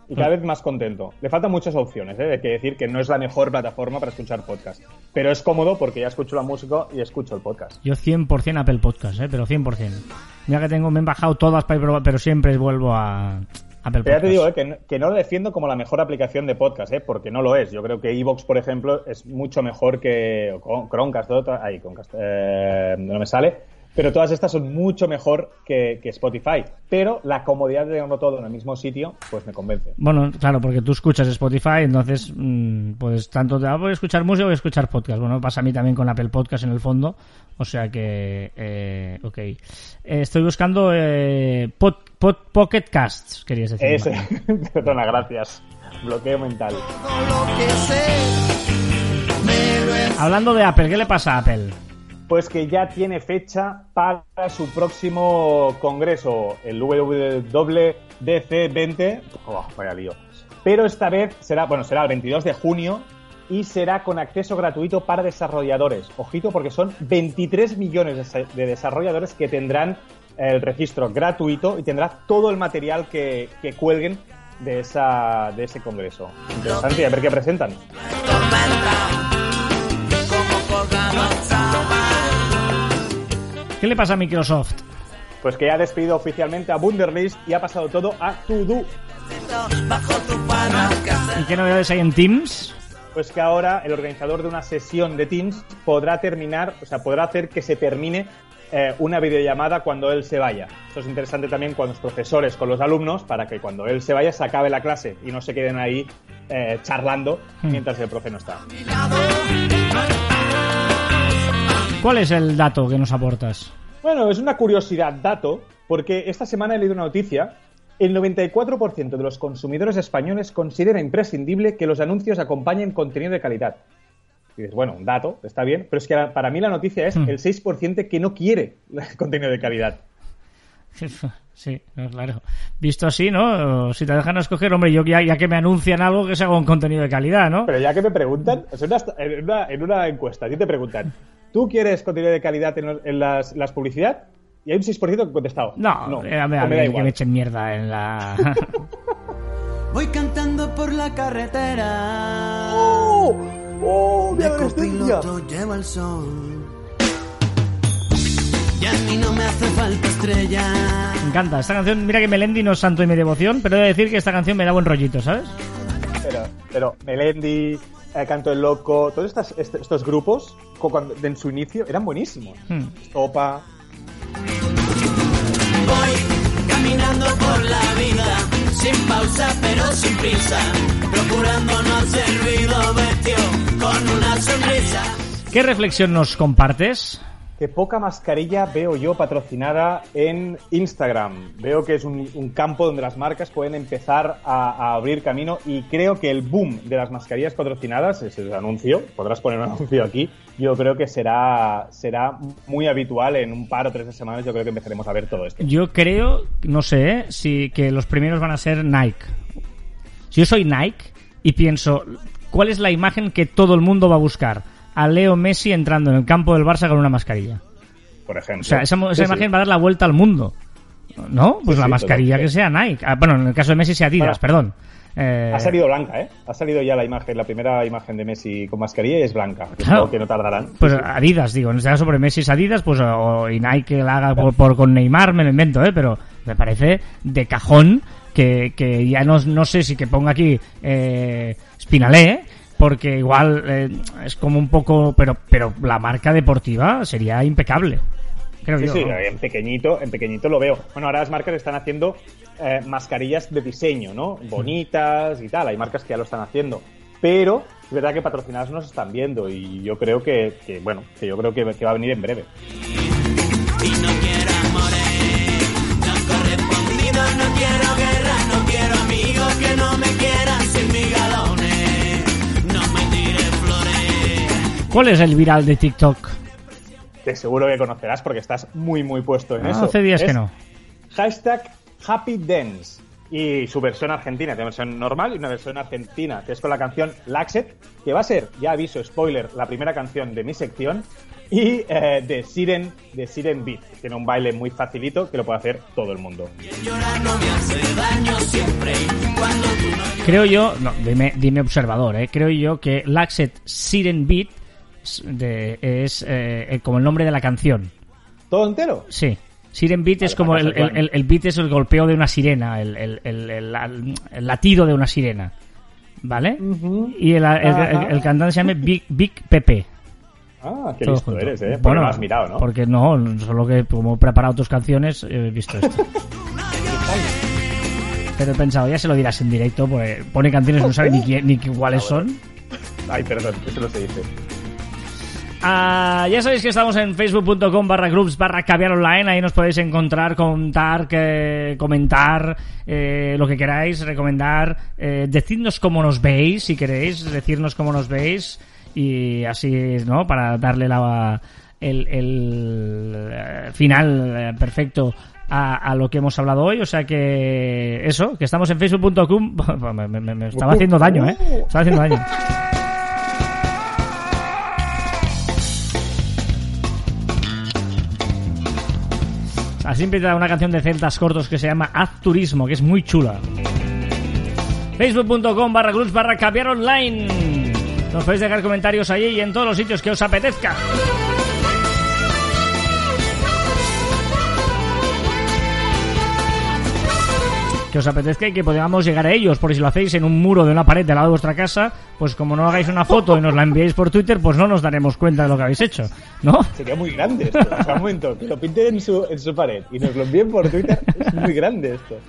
Y cada vez más contento. Le faltan muchas opciones, ¿eh? Hay que decir que no es la mejor plataforma para escuchar podcast. Pero es cómodo porque ya escucho la música y escucho el podcast. Yo 100% Apple Podcast, ¿eh? Pero 100%. Ya que tengo, me han bajado todas para ir probar, pero siempre vuelvo a Apple Pero ya Podcast. te digo, ¿eh? que, no, que no lo defiendo como la mejor aplicación de podcast, ¿eh? porque no lo es. Yo creo que Evox, por ejemplo, es mucho mejor que Chromecast, ahí, Chromecast, eh, no me sale. Pero todas estas son mucho mejor que, que Spotify. Pero la comodidad de tenerlo todo en el mismo sitio, pues me convence. Bueno, claro, porque tú escuchas Spotify, entonces, mm, pues tanto te ah, voy a escuchar música o voy a escuchar podcast. Bueno, pasa a mí también con Apple Podcast en el fondo. O sea que, eh, ok. Eh, estoy buscando eh, pod- pod- Pocket Casts, querías decir. Ese, perdona, gracias. Bloqueo mental. Todo lo que sé. Me lo he Hablando de Apple, ¿qué le pasa a Apple? Pues que ya tiene fecha para su próximo congreso, el WWDC20. Oh, vaya lío. Pero esta vez será, bueno, será el 22 de junio y será con acceso gratuito para desarrolladores. Ojito, porque son 23 millones de de desarrolladores que tendrán el registro gratuito y tendrá todo el material que, que cuelguen de, esa, de ese congreso. Interesante, a ver qué presentan. ¿Qué le pasa a Microsoft? Pues que ya ha despedido oficialmente a Wunderlist y ha pasado todo a To-Do. ¿Y qué novedades hay en Teams? Pues que ahora el organizador de una sesión de Teams podrá terminar, o sea, podrá hacer que se termine eh, una videollamada cuando él se vaya. Esto es interesante también con los profesores, con los alumnos, para que cuando él se vaya se acabe la clase y no se queden ahí eh, charlando mientras el profe no está. ¿Cuál es el dato que nos aportas? Bueno, es una curiosidad dato, porque esta semana he leído una noticia. El 94% de los consumidores españoles considera imprescindible que los anuncios acompañen contenido de calidad. Y dices, bueno, un dato, está bien, pero es que para mí la noticia es Hmm. el 6% que no quiere contenido de calidad. Sí, claro. Visto así, ¿no? Si te dejan escoger, hombre, yo ya, ya que me anuncian algo que sea con contenido de calidad, ¿no? Pero ya que me preguntan, en, una, en una encuesta, a ti te preguntan, ¿tú quieres contenido de calidad en, los- en las, las publicidad? Y hay un 6% que ha contestado. No, no, eh, a ver, o a me da que igual. me echen mierda en la... Voy cantando por la carretera. ¡Oh! ¡Oh! De copiloto lleva el sol. Y a mí no me hace falta estrella. me encanta. Esta canción, mira que Melendi no es santo y mi devoción, pero he de decir que esta canción me da buen rollito, ¿sabes? Pero, pero Melendi, eh, Canto el Loco, todos estas- est- estos grupos, en su inicio, eran buenísimos. Hmm. Topa. Voy caminando por la vida, sin pausa pero sin prisa, procurando no hacer ruido, vestido con una sonrisa. ¿Qué reflexión nos compartes? Que poca mascarilla veo yo patrocinada en Instagram. Veo que es un, campo donde las marcas pueden empezar a, a abrir camino y creo que el boom de las mascarillas patrocinadas, ese es el anuncio, podrás poner un anuncio aquí, yo creo que será, será muy habitual en un par o tres de semanas, yo creo que empezaremos a ver todo esto. Yo creo, no sé, ¿eh? si que los primeros van a ser Nike. Si yo soy Nike y pienso, ¿cuál es la imagen que todo el mundo va a buscar? A Leo Messi entrando en el campo del Barça con una mascarilla. Por ejemplo. O sea, esa, esa Sí, sí. imagen va a dar la vuelta al mundo. ¿No? Pues Sí, la mascarilla que sea Nike. Ah, bueno, en el caso de Messi sea Adidas, Bueno, perdón. Eh, Ha salido blanca, ¿eh? Ha salido ya la imagen, la primera imagen de Messi con mascarilla y es blanca. Claro. Que no tardarán. Pues. Adidas, digo, en este caso sobre Messi es Adidas, pues o, y Nike la haga por, por- con Neymar, me lo invento, ¿eh? Pero me parece de cajón que, que ya no, no sé si que ponga aquí eh, Spinalé, porque igual eh, es como un poco, pero pero la marca deportiva sería impecable. Creo Sí, yo. sí, ¿no? en pequeñito, en pequeñito lo veo. Bueno, ahora las marcas están haciendo eh, mascarillas de diseño, ¿no? Bonitas y tal. Hay marcas que ya lo están haciendo. Pero es verdad que patrocinadas nos están viendo y yo creo que, que, bueno, que yo creo que, que va a venir en breve. Y no quiero amores, no correspondido, no quiero guerra, no quiero amigos que no me quieran sin mis galones, ¿Cuál es el viral de TikTok? Te seguro que conocerás porque estás muy, muy puesto en Ah, eso. hace días Es que no. Hashtag Happy Dance. Y su versión argentina, tiene una versión normal y una versión argentina, que es con la canción Laxet, que va a ser, ya aviso, spoiler, la primera canción de mi sección, y eh, de Siren, de Siren Beat. Tiene un baile muy facilito que lo puede hacer todo el mundo. No no Creo yo, no, dime, dime observador, ¿eh? creo yo que Laxet Siren Beat de- es eh, eh, como el nombre de la canción. ¿Todo entero? Sí. Siren Beat es como el, el, beat es el golpeo de una sirena, el, el- latido de una sirena. ¿Vale? Y el, cantante se llama Big, Big Pepe. Ah, qué Todo listo junto. eres, ¿eh? Porque Bueno, lo has mirado, ¿no? Porque no, solo que como he preparado tus canciones he visto esto. Pero he pensado, ya se lo dirás en directo, porque pone canciones no sabe ni, quién- ni qué- cuáles Ah, son. Ay, perdón, eso no se dice. Ah, ya sabéis que estamos en facebook.com barra groups barra caviar online. Ahí nos podéis encontrar, contar, que, comentar eh, lo que queráis, recomendar. Eh, decidnos cómo nos veis, si queréis, decirnos cómo nos veis. Y así, ¿no? Para darle la, el, el, eh, final eh, perfecto a, a lo que hemos hablado hoy. O sea que eso, que estamos en facebook.com. me, me- me estaba haciendo daño, ¿eh? Estaba haciendo daño. Así empieza una canción de Celtas Cortos que se llama Haz Turismo, que es muy chula. Facebook.com barra groups barra caviar online. Nos podéis dejar comentarios allí y en todos los sitios que os apetezca. Que os apetezca y que podamos llegar a ellos, porque si lo hacéis en un muro de una pared del lado de vuestra casa, pues como no hagáis una foto y nos la enviéis por Twitter, pues no nos daremos cuenta de lo que habéis hecho, ¿no? Sería muy grande esto. O sea, un momento, que lo pinten en su, en su pared y nos lo envíen por Twitter. Es muy grande esto.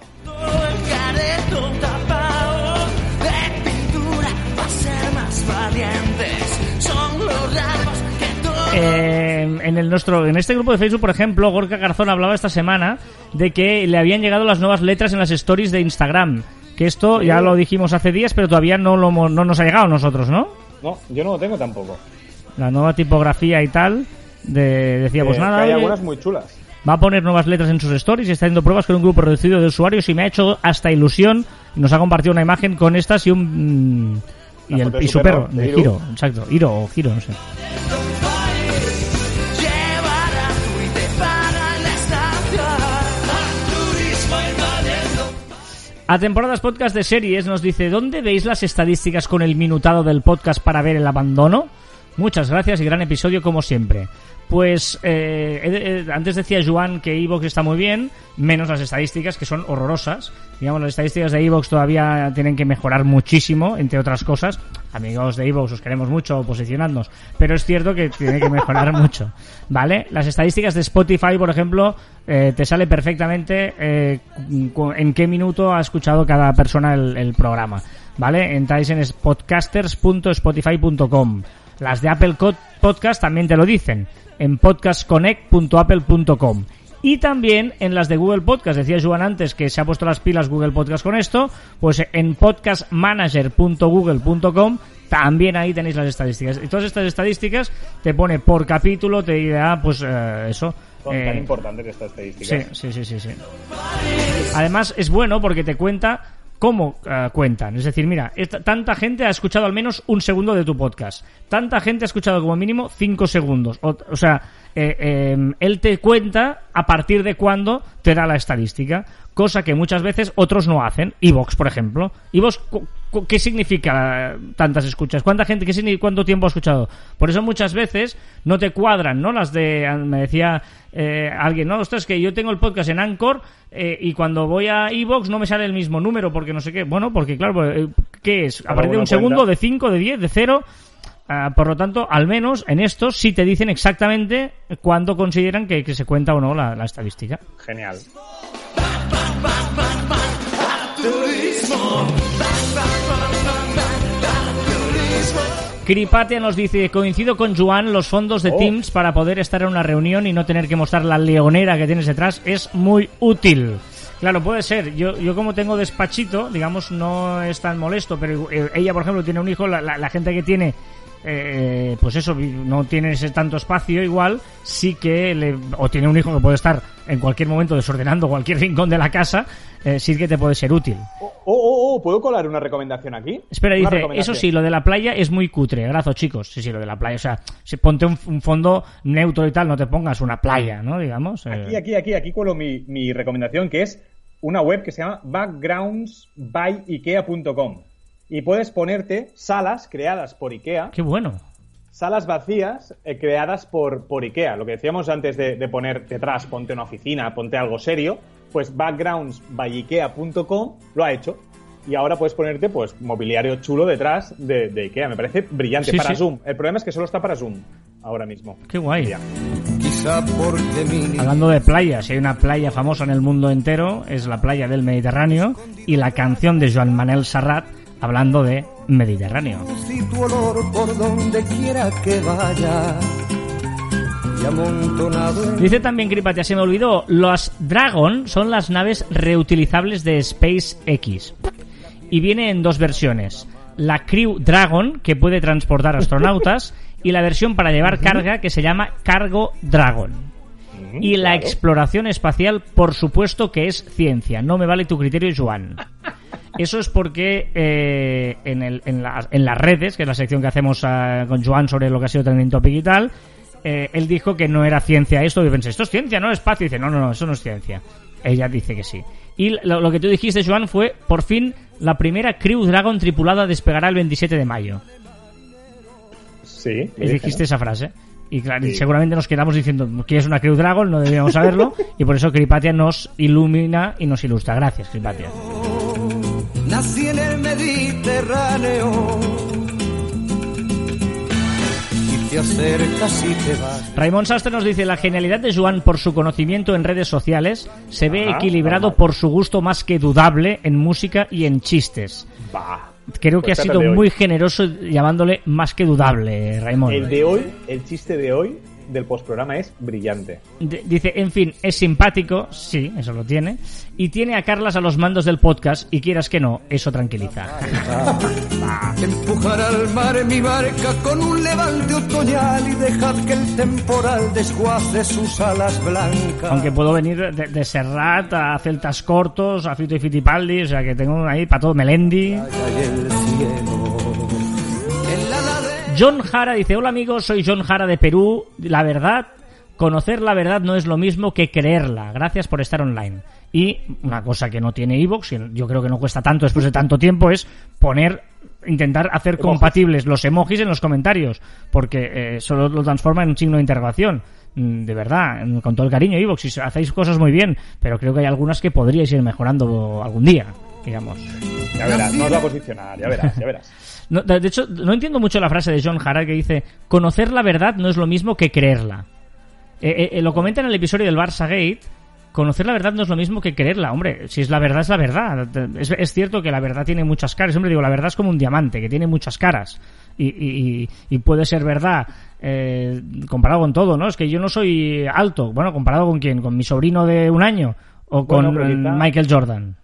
De. Son los eh, en el nuestro en este grupo de Facebook, por ejemplo, Gorka Garzón hablaba esta semana de que le habían llegado las nuevas letras en las stories de Instagram. Que esto ya lo dijimos hace días, pero todavía no, lo, no nos ha llegado a nosotros, ¿no? No, yo no lo tengo tampoco. La nueva tipografía y tal. De, decía, pues Eh, nada, que hay algunas muy chulas. va a poner nuevas letras en sus stories y está haciendo pruebas con un grupo reducido de usuarios y me ha hecho hasta ilusión. Nos ha compartido una imagen con estas y un. mm, La y, el, y su perro, perro, de. Giro, exacto. Hiro o Giro, no sé. A temporadas podcast de series nos dice, ¿dónde veis las estadísticas con el minutado del podcast para ver el abandono? Muchas gracias y gran episodio como siempre. Pues eh, eh, antes decía Joan que Evox está muy bien, menos las estadísticas que son horrorosas. Digamos, las estadísticas de Evox todavía tienen que mejorar muchísimo, entre otras cosas. Amigos de Evox, os queremos mucho posicionarnos, pero es cierto que tiene que mejorar mucho. ¿Vale? Las estadísticas de Spotify, por ejemplo, eh, te sale perfectamente eh, en qué minuto ha escuchado cada persona el, el programa. ¿Vale? Entráis en podcasters.spotify.com. Las de Apple Podcast también te lo dicen en podcastconnect.apple.com. Y también en las de Google Podcast, decía Joan antes que se ha puesto las pilas Google Podcast con esto, pues en podcastmanager.google.com también ahí tenéis las estadísticas. Y todas estas estadísticas te pone por capítulo, te dirá, pues eh, eso. Son eh, tan importantes estas Sí, estadísticas. sí, sí, sí, sí. Además es bueno porque te cuenta cómo eh, cuentan. Es decir, mira, tanta gente ha escuchado al menos un segundo de tu podcast. Tanta gente ha escuchado como mínimo cinco segundos. O, sea, eh, eh, él te cuenta a partir de cuándo te da la estadística. Cosa que muchas veces otros no hacen. Evox, por ejemplo. Evox, ¿qué significa tantas escuchas? ¿Cuánta gente, qué cuánto tiempo ha escuchado? Por eso muchas veces no te cuadran, ¿no? Las de, me decía eh, alguien, no, ostras, que yo tengo el podcast en Anchor eh, y cuando voy a Evox no me sale el mismo número porque no sé qué. Bueno, porque claro, eh, ¿qué es? A partir de un segundo, de 5, de 10, de 0. por lo tanto, al menos en estos sí te dicen exactamente cuándo consideran que, que se cuenta o no la, la estadística. Genial. Cripatia nos dice, coincido con Juan, los fondos de Oh. Teams para poder estar en una reunión y no tener que mostrar la leonera que tienes detrás es muy útil. Claro, puede ser. Yo, yo como tengo despachito, digamos, no es tan molesto, pero eh, ella, por ejemplo, tiene un hijo, la, la- la gente que tiene, eh, pues eso, no tiene ese tanto espacio igual, sí que le, o tiene un hijo que puede estar en cualquier momento desordenando cualquier rincón de la casa, eh, sí que te puede ser útil. Oh, oh, oh, oh, ¿puedo colar una recomendación aquí? Espera, Una dice, eso sí, lo de la playa es muy cutre, grazo chicos. Sí, sí, lo de la playa, o sea, si ponte un, un fondo neutro y tal, no te pongas una playa, ¿no? Digamos. eh. Aquí, aquí, aquí, aquí cuelo mi, mi recomendación, que es una web que se llama backgroundsbyikea.com. Y puedes ponerte salas creadas por IKEA, Qué bueno. salas vacías eh, creadas por, por IKEA. Lo que decíamos antes de, de poner detrás, ponte una oficina, ponte algo serio, pues backgroundsbyikea.com lo ha hecho. Y ahora puedes ponerte pues mobiliario chulo detrás de, de IKEA. Me parece brillante Sí, para sí. Zoom. El problema es que solo está para Zoom ahora mismo. Qué guay. Ya. Hablando de playas, si hay una playa famosa en el mundo entero, es la playa del Mediterráneo y la canción de Joan Manel Serrat hablando de Mediterráneo. y tu olor por donde quiera que vaya. Y amontonado en Dice también Cripatia, se me olvidó, las Dragon son las naves reutilizables de SpaceX. Y viene en dos versiones. La Crew Dragon, que puede transportar astronautas, y la versión para llevar carga, que se llama Cargo Dragon. Y la claro. exploración espacial, por supuesto que es ciencia. No me vale tu criterio, Joan. Eso es porque eh, en, el- en las- en las redes, que es la sección que hacemos ah, con Joan sobre lo que ha sido trending topic y tal, eh, él dijo que no era ciencia esto. Y yo pensé, esto es ciencia, no es espacio. Y dice, no, no, no, eso no es ciencia. Ella dice que sí. Y lo, lo que tú dijiste, Joan, fue, por fin, la primera Crew Dragon tripulada despegará el 27 de mayo. Sí. Y dijiste ¿no? esa frase. Y claro, Sí. seguramente nos quedamos diciendo que es una Crew Dragon, no debíamos saberlo. y por eso Cripatia nos ilumina y nos ilustra. Gracias, Cripatia. Nací en el Mediterráneo. Te acercas y te vas. Raymond Sastre nos dice, la genialidad de Joan por su conocimiento en redes sociales se ve Ajá, equilibrado por su gusto más que dudable en música y en chistes. Bah. creo que ha sido muy generoso llamándole más que dudable, Raymond. El de hoy, el chiste de hoy del postprograma es brillante. D- Dice, en fin, es simpático, sí, eso lo tiene, y tiene a Carlas a los mandos del podcast, y quieras que no, eso tranquiliza. Empujar al mar mi barca con un levante otoñal y dejad que el temporal desguace sus alas blancas. Aunque puedo venir de, de Serrat a Celtas Cortos, a Fito y Fitipaldi, o sea que tengo ahí para todo Melendi. Allá el cielo. John Jara dice, hola amigos, soy John Jara de Perú. La verdad, conocer la verdad no es lo mismo que creerla. Gracias por estar online. Y una cosa que no tiene Evox, y yo creo que no cuesta tanto después de tanto tiempo, es poner, intentar hacer Emojis. compatibles los emojis en los comentarios, porque eh, solo lo transforma en un signo de interrogación. Mm, De verdad, mm, con todo el cariño, Evox, y hacéis cosas muy bien, pero creo que hay algunas que podríais ir mejorando algún día, digamos. Ya verás, no os va a posicionar, ya verás, ya verás. No, de hecho, no entiendo mucho la frase de John Hara que dice: Conocer la verdad no es lo mismo que creerla. Eh, eh, eh, lo comenta en el episodio del Barça Gate. Conocer la verdad no es lo mismo que creerla. Hombre, si es la verdad, es la verdad. Es, es cierto que la verdad tiene muchas caras. Siempre digo, la verdad es como un diamante, que tiene muchas caras. Y, y- y- puede ser verdad eh, comparado con todo, ¿no? Es que yo no soy alto. Bueno, comparado con quién? ¿Con mi sobrino de un año? ¿O con Bueno, pero quizá- Michael Jordan?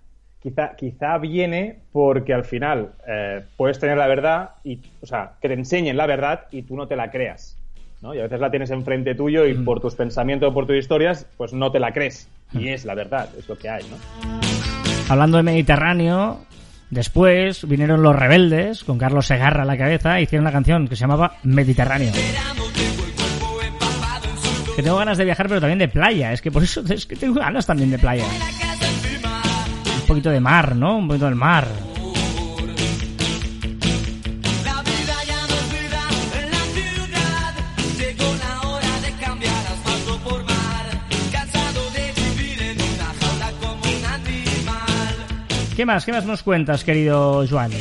Quizá, quizá viene porque al final eh, puedes tener la verdad y, o sea, que te enseñen la verdad y tú no te la creas. ¿no? Y a veces la tienes enfrente tuyo y por tus pensamientos o por tus historias, pues no te la crees. Y es la verdad, es lo que hay, ¿no? Hablando de Mediterráneo, después vinieron los rebeldes, con Carlos Segarra a la cabeza, e hicieron una canción que se llamaba Mediterráneo. Que tengo ganas de viajar, pero también de playa. Es que por eso es que tengo ganas también de playa. Un poquito de mar, ¿no? Un poquito del mar. ¿Qué más? ¿Qué más nos cuentas, querido Joan?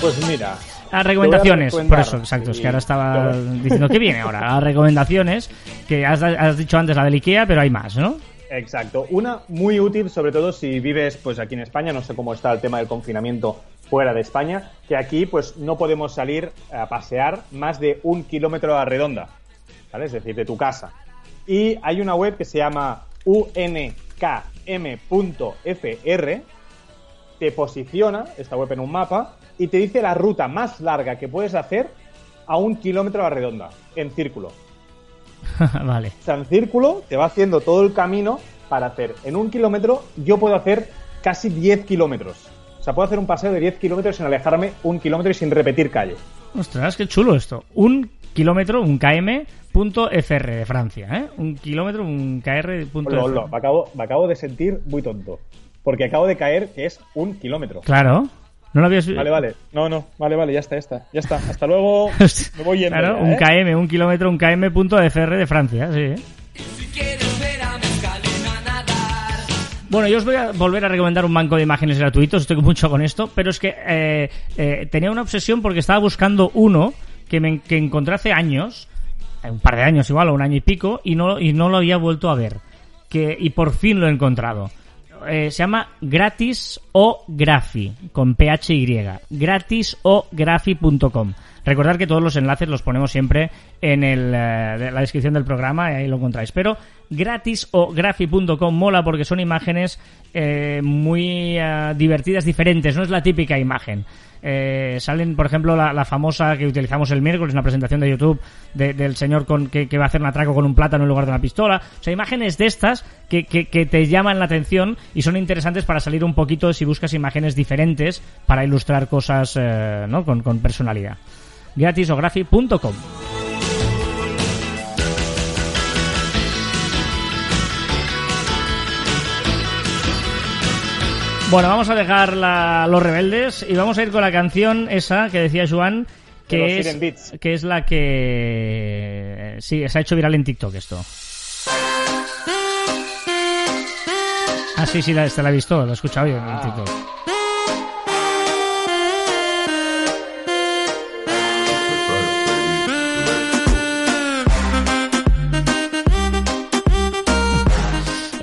Pues mira, A recomendaciones, por eso, exacto. Es que ahora estaba diciendo que viene ahora. A recomendaciones, que has, has dicho antes la del Ikea, pero hay más, ¿no? Exacto. Una muy útil, sobre todo si vives pues aquí en España, no sé cómo está el tema del confinamiento fuera de España, que aquí pues no podemos salir a pasear más de un kilómetro a la redonda, ¿vale? Es decir, de tu casa. Y hay una web que se llama unkm.fr, te posiciona esta web en un mapa y te dice la ruta más larga que puedes hacer a un kilómetro a la redonda, en círculo. vale. O sea, en círculo te va haciendo todo el camino para hacer. En un kilómetro yo puedo hacer casi 10 kilómetros. O sea, puedo hacer un paseo de 10 kilómetros sin alejarme un kilómetro y sin repetir calle. Ostras, qué chulo esto. Un kilómetro, un km, punto FR de Francia, ¿eh? Un kilómetro, un KR, punto lo- me, acabo, me acabo de sentir muy tonto. Porque acabo de caer que es un kilómetro. Claro. ¿No lo habías Vale, vale. No, no. Vale, vale, ya está, ya está. Ya está. Hasta luego. Me voy yendo. Claro, ya, un ¿eh? km, un kilómetro, un km, punto FR de Francia, sí. ¿eh? Bueno, yo os voy a volver a recomendar un banco de imágenes gratuitos, estoy mucho con esto, pero es que eh, eh, tenía una obsesión porque estaba buscando uno que, me, que encontré hace años, eh, un par de años igual, o un año y pico, y no, y no lo había vuelto a ver. Que, y por fin lo he encontrado. Eh, se llama Gratis o Grafi, con PHY. Gratisografi.com. Recordad que todos los enlaces los ponemos siempre en el, eh, la descripción del programa y ahí lo encontráis. Pero gratisografi.com mola porque son imágenes eh, muy eh, divertidas, diferentes. No es la típica imagen. Eh, salen, por ejemplo, la, famosa que utilizamos el miércoles en la presentación de YouTube de- del señor con, que, va a hacer un atraco con un plátano en lugar de una pistola. O sea, imágenes de estas que, te llaman la atención y son interesantes para salir un poquito si buscas imágenes diferentes para ilustrar cosas eh, ¿no? con, con personalidad. Gratisografi.com Bueno, vamos a dejar la- los rebeldes y vamos a ir con la canción esa que decía Joan, que es, Beats. que es la que sí, se ha hecho viral en TikTok esto. Ah, sí, sí, la, esta la he visto, la he escuchado yo en Ah. TikTok.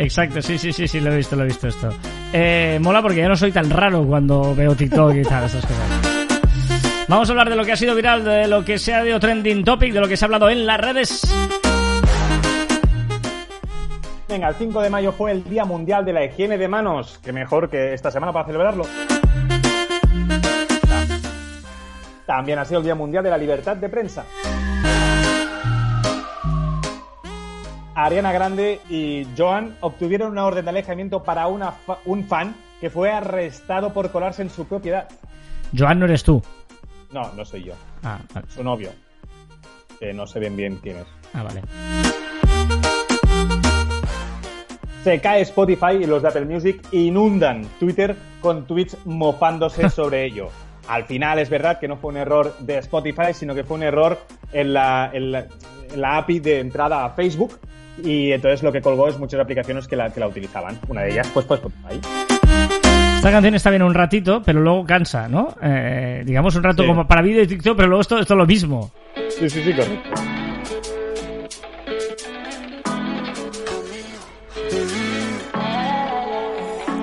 Exacto, sí, sí, sí, sí, lo he visto, lo he visto esto. Eh, mola porque ya no soy tan raro cuando veo TikTok y tal, esas cosas. Vamos a hablar de lo que ha sido viral, de lo que se ha ido trending topic, de lo que se ha hablado en las redes. Venga, el 5 de mayo fue el Día Mundial de la Higiene de Manos. Que mejor que esta semana para celebrarlo. También ha sido el Día Mundial de la Libertad de Prensa. Ariana Grande y Joan obtuvieron una orden de alejamiento para una fa- un fan que fue arrestado por colarse en su propiedad. Joan, no eres tú. No, no soy yo, Ah, vale. su novio. Que no se ven bien quién es. Ah, vale. Se cae Spotify y los de Apple Music inundan Twitter con tweets mofándose sobre ello. Al final es verdad que no fue un error de Spotify, sino que fue un error en la, en la- en la API de entrada a Facebook. Y entonces lo que colgó es muchas aplicaciones que la, que la utilizaban. Una de ellas, pues, pues Spotify. Esta canción está bien un ratito, pero luego cansa, ¿no? Eh, digamos un rato Sí. como para vídeo y TikTok, pero luego esto, esto es lo mismo. Sí, sí, sí, correcto.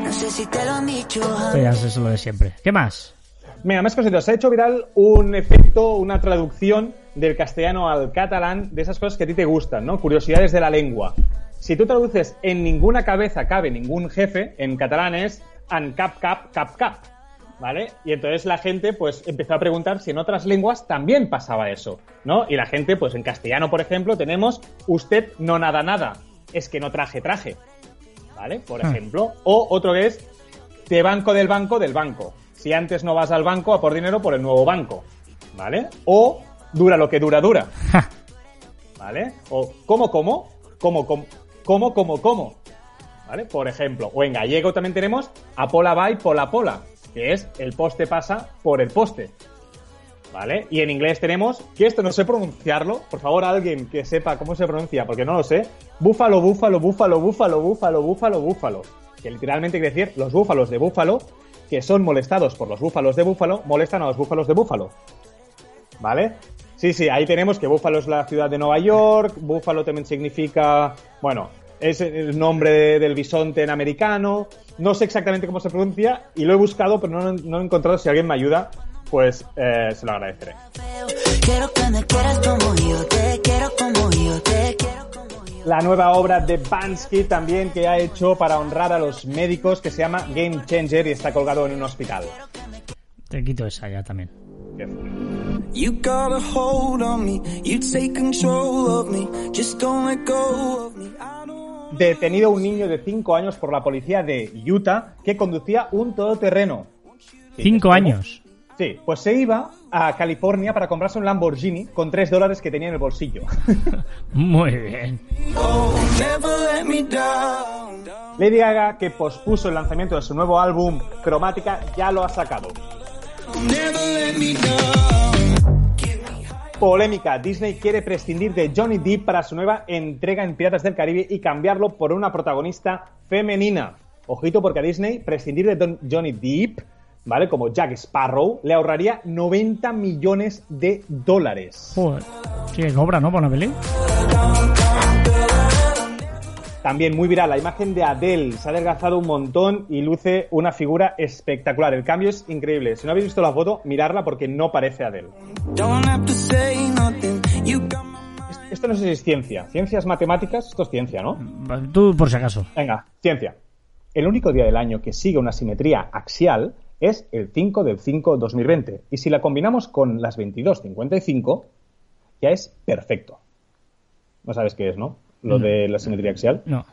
No sé si te lo han dicho. Esto ya es lo de siempre. ¿Qué más? Venga, más cositas. Se ha hecho viral un efecto, una traducción del castellano al catalán de esas cosas que a ti te gustan, ¿no? Curiosidades de la lengua. Si tú traduces en ninguna cabeza cabe ningún jefe, en catalán es an cap cap cap cap, ¿vale? Y entonces la gente pues empezó a preguntar si en otras lenguas también pasaba eso, ¿no? Y la gente pues en castellano, por ejemplo, tenemos usted no nada nada, es que no traje traje, ¿vale? Por Ah. ejemplo. O otro que es te banco del banco del banco. Si antes no vas al banco a por dinero por el nuevo banco, ¿vale? O dura lo que dura dura. ¿vale? O como como, como como, como como como, ¿vale? Por ejemplo, o en gallego también tenemos a pola vai pola pola, que es el poste pasa por el poste, ¿vale? Y en inglés tenemos, que esto no sé pronunciarlo, por favor alguien que sepa cómo se pronuncia, porque no lo sé, búfalo, búfalo, búfalo, búfalo, búfalo, búfalo, búfalo, que literalmente quiere decir los búfalos de búfalo que son molestados por los búfalos de búfalo, molestan a los búfalos de búfalo. ¿Vale? Sí, sí, ahí tenemos que Búfalo es la ciudad de Nueva York, Búfalo también significa, bueno, es el nombre de- del bisonte en americano, no sé exactamente cómo se pronuncia y lo he buscado, pero no, no he encontrado, si alguien me ayuda, pues eh, se lo agradeceré. La nueva obra de Bansky también que ha hecho para honrar a los médicos que se llama Game Changer y está colgado en un hospital. Te quito esa ya también. Detenido un niño de 5 años por la policía de Utah que conducía un todoterreno. Cinco años. Sí, pues se iba a California para comprarse un Lamborghini con 3 dólares que tenía en el bolsillo. Muy bien. Lady Gaga, que pospuso el lanzamiento de su nuevo álbum Cromática, ya lo ha sacado. Polémica, Disney quiere prescindir de Johnny Depp para su nueva entrega en Piratas del Caribe y cambiarlo por una protagonista femenina. Ojito porque a Disney prescindir de Johnny Depp, ¿vale? Como Jack Sparrow, le ahorraría 90 millones de dólares. Joder. ¿no? Por. También muy viral, la imagen de Adele se ha adelgazado un montón y luce una figura espectacular. El cambio es increíble. Si no habéis visto la foto, mirarla porque no parece Adele. Esto no sé si es ciencia. Ciencias matemáticas, esto es ciencia, ¿no? Tú, por si acaso. Venga, ciencia. El único día del año que sigue una simetría axial es el 5 del 5 2020. Y si la combinamos con las 22.55, ya es perfecto. No sabes qué es, ¿no? Lo de la simetría axial. No.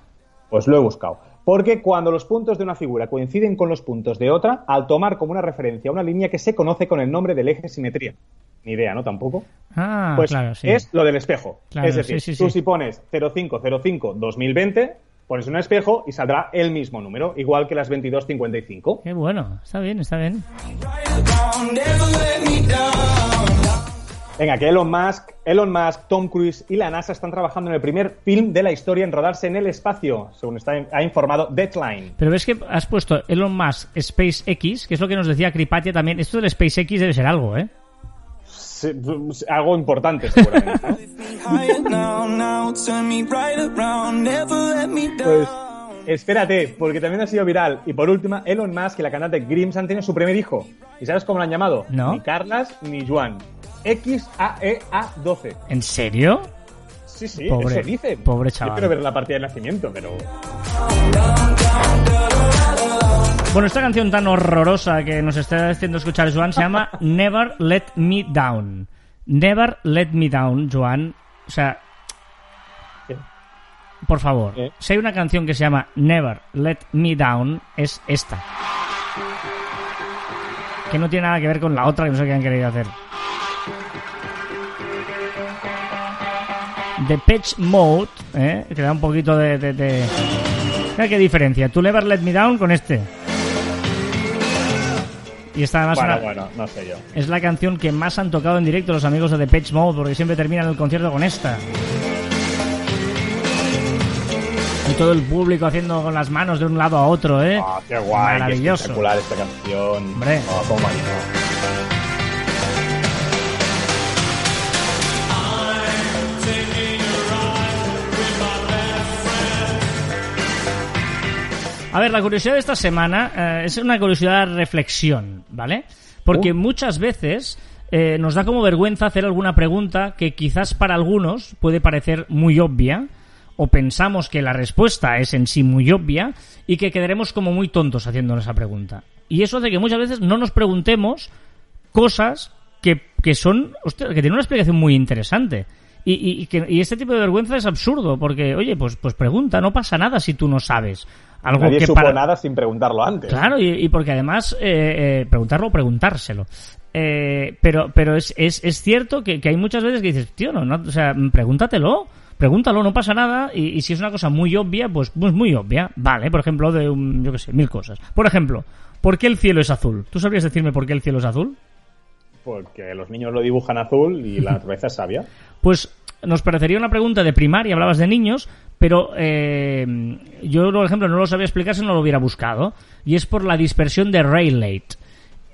Pues lo he buscado. Porque cuando los puntos de una figura coinciden con los puntos de otra, al tomar como una referencia una línea que se conoce con el nombre del eje simetría. Ni idea, ¿no? Tampoco. Ah, Pues claro, sí. es lo del espejo. Claro, es decir, sí, sí, tú sí. si pones 0505-2020, pones un espejo y saldrá el mismo número, igual que las 2255. Qué bueno. Está bien, está bien. Venga, que Elon Musk, Elon Musk, Tom Cruise y la NASA están trabajando en el primer film de la historia en rodarse en el espacio, según está, ha informado Deadline. Pero ves que has puesto Elon Musk SpaceX, que es lo que nos decía Cripatia también. Esto del SpaceX debe ser algo, ¿eh? Sí, algo importante, seguramente. Pues espérate, porque también ha sido viral. Y por última, Elon Musk y la cantante Grims han tenido su primer hijo. ¿Y sabes cómo lo han llamado? No. Ni Carlas ni Juan. XAEA12. ¿En serio? Sí, sí, Pobre- eso dicen. pobre Yo chaval. quiero ver la partida de nacimiento, pero... Bueno, esta canción tan horrorosa que nos está haciendo escuchar Joan se llama Never Let Me Down. Never Let Me Down, Joan. O sea, ¿Qué? por favor, ¿Qué? si hay una canción que se llama Never Let Me Down, es esta. Que no tiene nada que ver con la otra que no sé qué han querido hacer. The Pitch Mode, ¿eh? que da un poquito de... de, de- Mira qué diferencia. Tú Never Let Me Down con este. Y esta además Bueno, una- bueno, no sé yo. es la canción que más han tocado en directo los amigos de The Pitch Mode, porque siempre terminan el concierto con esta. Y todo el público haciendo con las manos de un lado a otro, ¿eh? Ah, qué guay, qué Maravilloso. espectacular esta canción. Hombre. Ah, A ver, la curiosidad de esta semana eh, es una curiosidad de reflexión, ¿vale? Porque Uh. muchas veces eh, nos da como vergüenza hacer alguna pregunta que quizás para algunos puede parecer muy obvia, o pensamos que la respuesta es en sí muy obvia, y que quedaremos como muy tontos haciendo esa pregunta. Y eso hace que muchas veces no nos preguntemos cosas que, que son, hostia, que tienen una explicación muy interesante. Y, y- y que, y este tipo de vergüenza es absurdo, porque, oye, pues, pues pregunta, no pasa nada si tú no sabes. Algo Nadie que supo para... nada sin preguntarlo antes. Claro, y, y porque además eh, eh, preguntarlo o preguntárselo. Eh, pero pero es, es, es cierto que, que hay muchas veces que dices, tío, no, no, o sea, pregúntatelo, pregúntalo, no pasa nada. Y, y si es una cosa muy obvia, pues, pues muy obvia. Vale, por ejemplo, de un, yo qué sé, mil cosas. Por ejemplo, ¿por qué el cielo es azul? ¿Tú sabrías decirme por qué el cielo es azul? Porque los niños lo dibujan azul y la naturaleza es sabia. Pues nos parecería una pregunta de primaria, hablabas de niños, pero eh, yo, por ejemplo, no lo sabía explicar si no lo hubiera buscado. Y es por la dispersión de Rayleigh.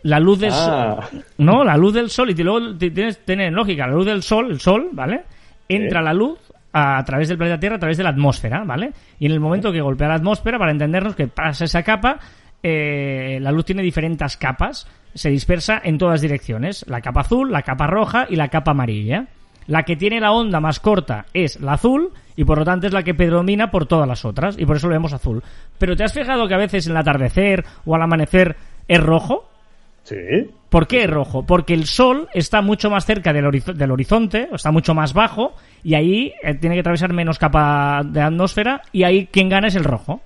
La luz del Ah. sol. No, la luz del sol. Y luego tienes, tiene lógica. La luz del sol, el sol, ¿vale? Entra la luz a, a través del planeta Tierra, a través de la atmósfera, ¿vale? Y en el momento que golpea la atmósfera, para entendernos que pasa esa capa, eh, la luz tiene diferentes capas, se dispersa en todas direcciones. La capa azul, la capa roja y la capa amarilla. La que tiene la onda más corta es la azul y por lo tanto es la que predomina por todas las otras y por eso lo vemos azul. Pero ¿te has fijado que a veces en el atardecer o al amanecer es rojo? Sí. ¿Por qué es rojo? Porque el sol está mucho más cerca del, horiz- del horizonte, o está mucho más bajo, y ahí eh, tiene que atravesar menos capa de atmósfera, y ahí quien gana es el rojo.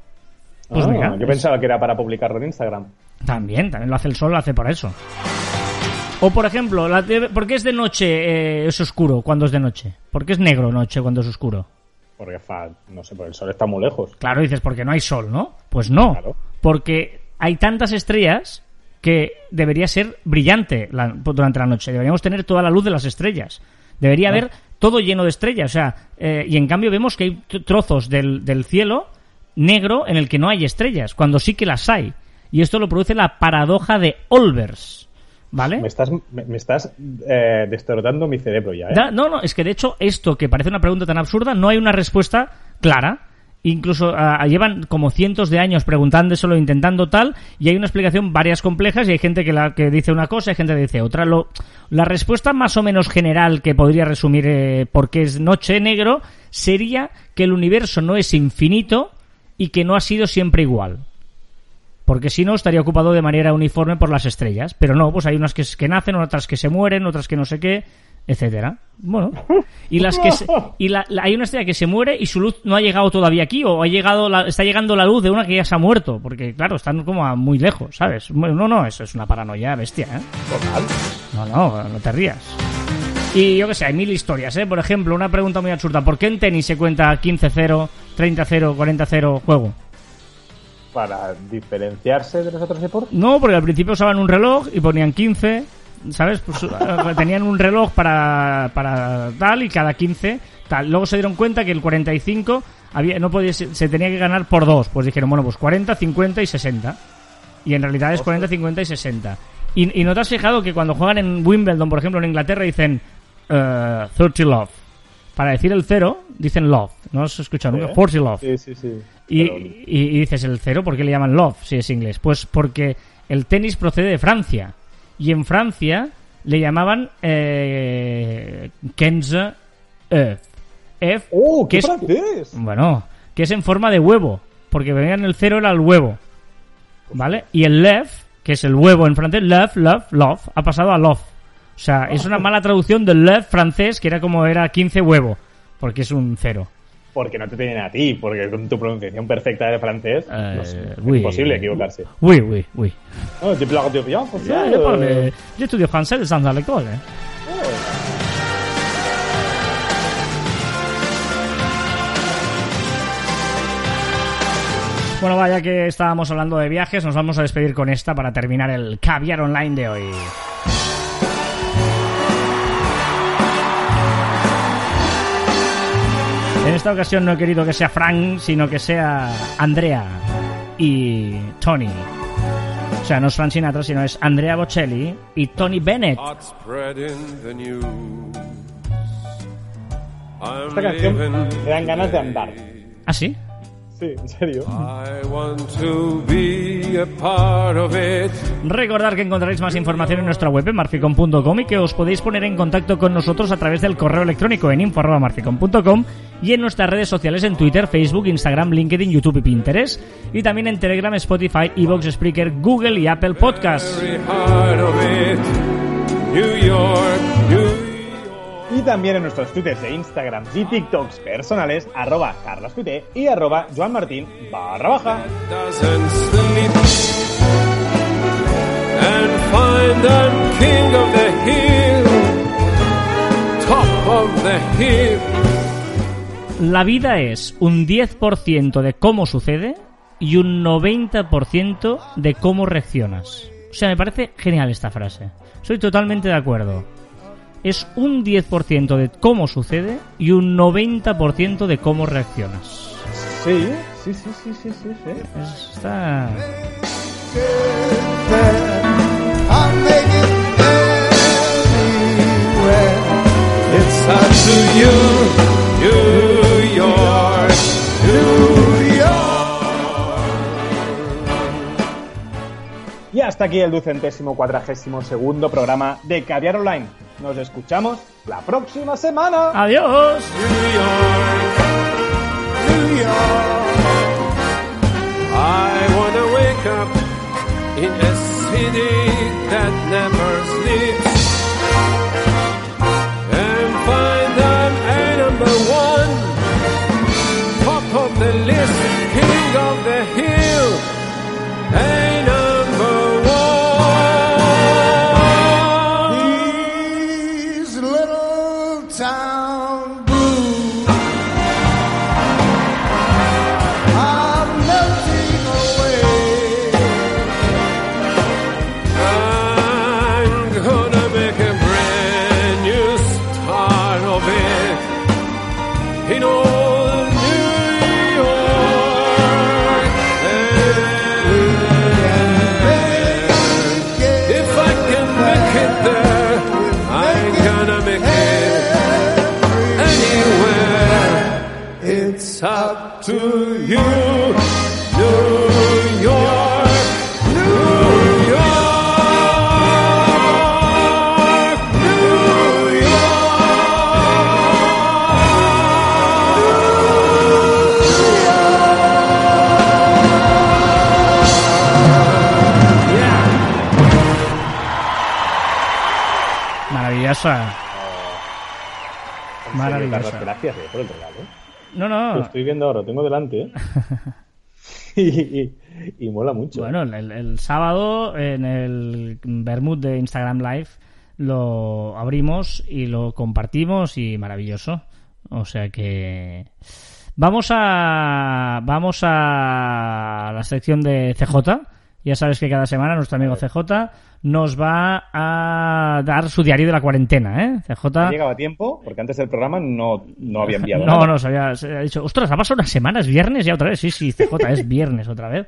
Pues Ah, mira, yo es- pensaba que era para publicarlo en Instagram. también, también lo hace el sol, lo hace por eso. O por ejemplo, la ¿por qué es de noche eh, es oscuro cuando es de noche? ¿Por qué es negro noche cuando es oscuro? Porque, fa, no sé, porque el sol está muy lejos. Claro, dices, porque no hay sol, ¿no? Pues no, Claro. porque hay tantas estrellas que debería ser brillante la- durante la noche. Deberíamos tener toda la luz de las estrellas. Debería haber todo lleno de estrellas. O sea, eh, y en cambio vemos que hay trozos del, del cielo negro en el que no hay estrellas, cuando sí que las hay. Y esto lo produce la paradoja de Olbers. ¿Vale? Me estás, me, me estás eh, destrozando mi cerebro ya, ¿eh? Da- no, no, es que de hecho esto que parece una pregunta tan absurda, no hay una respuesta clara. Incluso ah, llevan como cientos de años preguntándoselo, intentando tal, y hay una explicación varias complejas y hay gente que, la, que dice una cosa y gente que dice otra. Lo, la respuesta más o menos general que podría resumir eh, por qué es noche negro sería que el universo no es infinito y que no ha sido siempre igual. Porque si no, estaría ocupado de manera uniforme por las estrellas. Pero no, pues hay unas que, que nacen, otras que se mueren, otras que no sé qué, etcétera. Bueno. Y las que y la- hay una estrella que se muere y su luz no ha llegado todavía aquí, o ha llegado la- está llegando la luz de una que ya se ha muerto. Porque, claro, están como a muy lejos, ¿sabes? No, no, eso es una paranoia bestia, ¿eh? No, no, no te rías. Y yo qué sé, hay mil historias, ¿eh? Por ejemplo, una pregunta muy absurda. ¿Por qué en tenis se cuenta 15-0, 30-0, 40-0 juego? Para diferenciarse de los otros deportes. No, porque al principio usaban un reloj y ponían 15, ¿sabes? Pues, eh, tenían un reloj para, para tal y cada 15 tal. Luego se dieron cuenta que el 45 había, no podía, se, se tenía que ganar por dos. Pues dijeron, bueno, pues 40, 50 y 60. Y en realidad es 40, 50 y 60. Y, y no te has fijado que cuando juegan en Wimbledon, por ejemplo, en Inglaterra, dicen eh, 30 love. para decir el cero, dicen love. ¿No has escuchado nunca? ¿Eh? Forty love. Sí, sí, sí. Y, Pero- y- y dices el cero, ¿por qué le llaman love si es inglés? Pues porque el tenis procede de Francia. Y en Francia le llamaban eh, Kenza F. F, ¡Oh, que qué es, francés! bueno, que es en forma de huevo. Porque venían el cero era el huevo. ¿Vale? Y el left, que es el huevo en francés, love, love, love, ha pasado a love. O sea, es una mala traducción del left francés, que era como era 15 huevo. Porque es un cero. Porque no te tienen a ti, porque con tu pronunciación perfecta de francés Eh, no sé, es oui. imposible equivocarse. Oui, oui, oui. Oh, parle de bien, français, Ya, yo, parle- yo estudio francés de Santa Lecole. ¿eh? Bueno, vaya que estábamos hablando de viajes, nos vamos a despedir con esta para terminar el caviar online de hoy. En esta ocasión no he querido que sea Frank, sino que sea Andrea y Tony. O sea, no es Frank Sinatra, sino es Andrea Bocelli y Tony Bennett. Esta canción me dan ganas de andar. ¿Ah, sí? Sí, en serio. I want to be a part of it. Recordad que encontraréis más información en nuestra web en marficom.com y que os podéis poner en contacto con nosotros a través del correo electrónico en info.marficom.com y en nuestras redes sociales en Twitter, Facebook, Instagram, LinkedIn, YouTube y Pinterest. Y también en Telegram, Spotify, Evox, Spreaker, Google y Apple Podcasts. New York, New. Y también en nuestros twitters e Instagram y TikToks personales, arroba carlostuite y arroba joanmartin barra baja. doesn't sleep. And find I'm king of the hill. Top of the hill. La vida es un 10% de cómo sucede y un 90% de cómo reaccionas. O sea, me parece genial esta frase. Soy totalmente de acuerdo. Es un 10% de cómo sucede y un 90% de cómo reaccionas. Sí, sí, sí, sí, sí, sí. sí. Es- Está... It's up to you, New Y hasta aquí el ducentésimo cuadragésimo segundo programa de Caviar Online. Nos escuchamos la próxima semana. ¡Adiós! New York, New York. I wanna wake up in a city that never sleeps Serio, Maravillosa. Carlos, gracias eh, por el regalo. No, Lo no. estoy viendo ahora, lo tengo delante. ¿eh? y, y- y mola mucho. Bueno, el, el sábado en el Bermud de Instagram Live lo abrimos y lo compartimos y maravilloso. O sea que vamos a vamos a la sección de CJ. Ya sabes que cada semana nuestro amigo CJ nos va a dar su diario de la cuarentena, ¿eh? Ha CJ llegado a tiempo, porque antes del programa no, no había enviado no, nada. no, se había, se había dicho, ostras, ha pasado una semana, es viernes ya otra vez. Sí, sí, CJ, es viernes otra vez.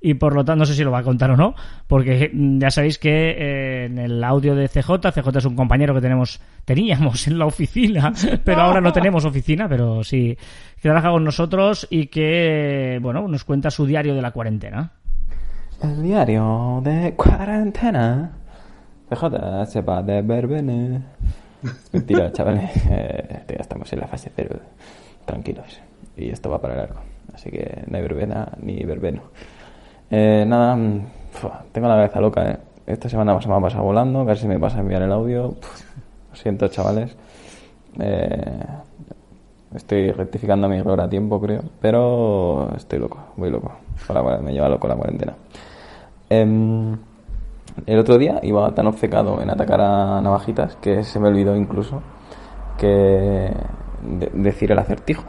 y por lo tanto no sé si lo va a contar o no, porque ya sabéis que eh, en el audio de CJ, CJ es un compañero que tenemos, teníamos en la oficina, pero ahora no tenemos oficina, pero sí que trabaja con nosotros y que, bueno, nos cuenta su diario de la cuarentena. El diario de cuarentena. PJ se va de verbena. Mentira, chavales. Eh, ya estamos en la fase cero. Tranquilos. Y esto va para largo. Así que no hay verbena ni verbeno. Eh, nada, mm, fua, tengo la cabeza loca, ¿eh? Esta semana se me ha pasado volando. Casi me pasa a enviar el audio. Lo siento, chavales. Eh, estoy rectificando mi error a tiempo, creo. Pero estoy loco, voy loco. Me lleva loco la cuarentena. Em, el otro día iba tan obcecado en atacar a navajitas que se me olvidó incluso que de- decir el acertijo.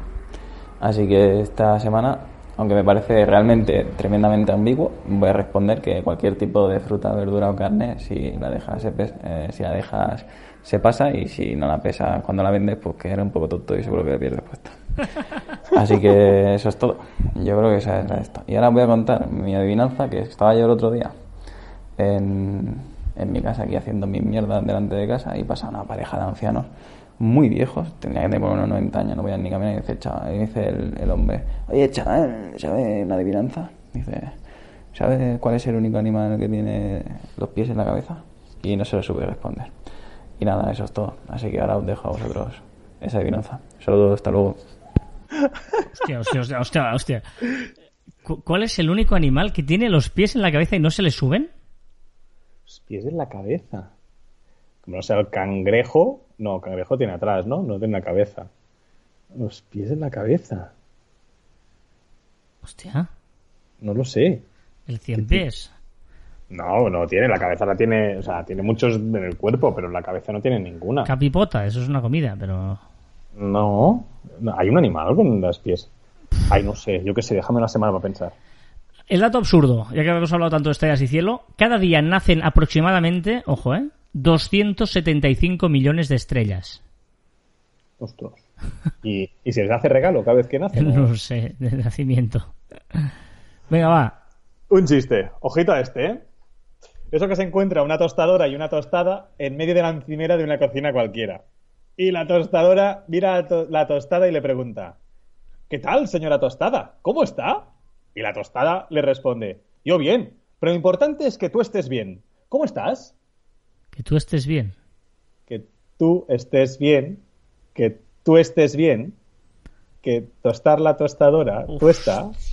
Así que esta semana, aunque me parece realmente tremendamente ambiguo, voy a responder que cualquier tipo de fruta, verdura o carne, si la dejas se, eh, pasa y si no la pesas cuando la vendes, pues que eres un poco tonto y seguro que pierdes puesto. Así que eso es todo. Yo creo que esa es la esta. Y ahora voy a contar mi adivinanza, que estaba yo el otro día en, en mi casa aquí haciendo mis mierdas delante de casa y pasa una pareja de ancianos muy viejos, tendría que tener por unos 90 años, no voy a ni caminar, y dice, chaval, y dice el, el hombre, oye chaval, ¿sabes una adivinanza? Dice, ¿sabes cuál es el único animal que tiene los pies en la cabeza? Y no se lo supe responder. Y nada, eso es todo. Así que ahora os dejo a vosotros esa adivinanza. Saludos, hasta luego. Hostia, hostia, hostia, hostia, hostia. Cu- ¿Cuál es el único animal que tiene los pies en la cabeza y no se le suben? Los pies en la cabeza. Como no sea el cangrejo. No, el cangrejo tiene atrás, ¿no? No tiene la cabeza. Los pies en la cabeza. Hostia, No lo sé. el cien pies. No, no tiene. La cabeza la tiene. O sea, tiene muchos en el cuerpo, pero la cabeza no tiene ninguna. Capipota, eso es una comida, pero... No. no, Hay un animal con los pies. Ay, no sé. Yo qué sé. Déjame una semana para pensar. El dato absurdo, ya que hemos hablado tanto de estrellas y cielo, cada día nacen aproximadamente, ojo, ¿eh? 275 millones de estrellas. Ostras. ¿Y, y se les hace regalo cada vez que nacen? No sé, de nacimiento. Venga, va. Un chiste. Ojito a este, ¿eh? Eso que se encuentra una tostadora y una tostada en medio de la encimera de una cocina cualquiera. Y la tostadora mira a to- la tostada y le pregunta: ¿Qué tal, señora tostada? ¿Cómo está? Y la tostada le responde: Yo bien, pero lo importante es que tú estés bien. ¿Cómo estás? Que tú estés bien. Que tú estés bien, que tú estés bien, que tostar la tostadora, tú estás.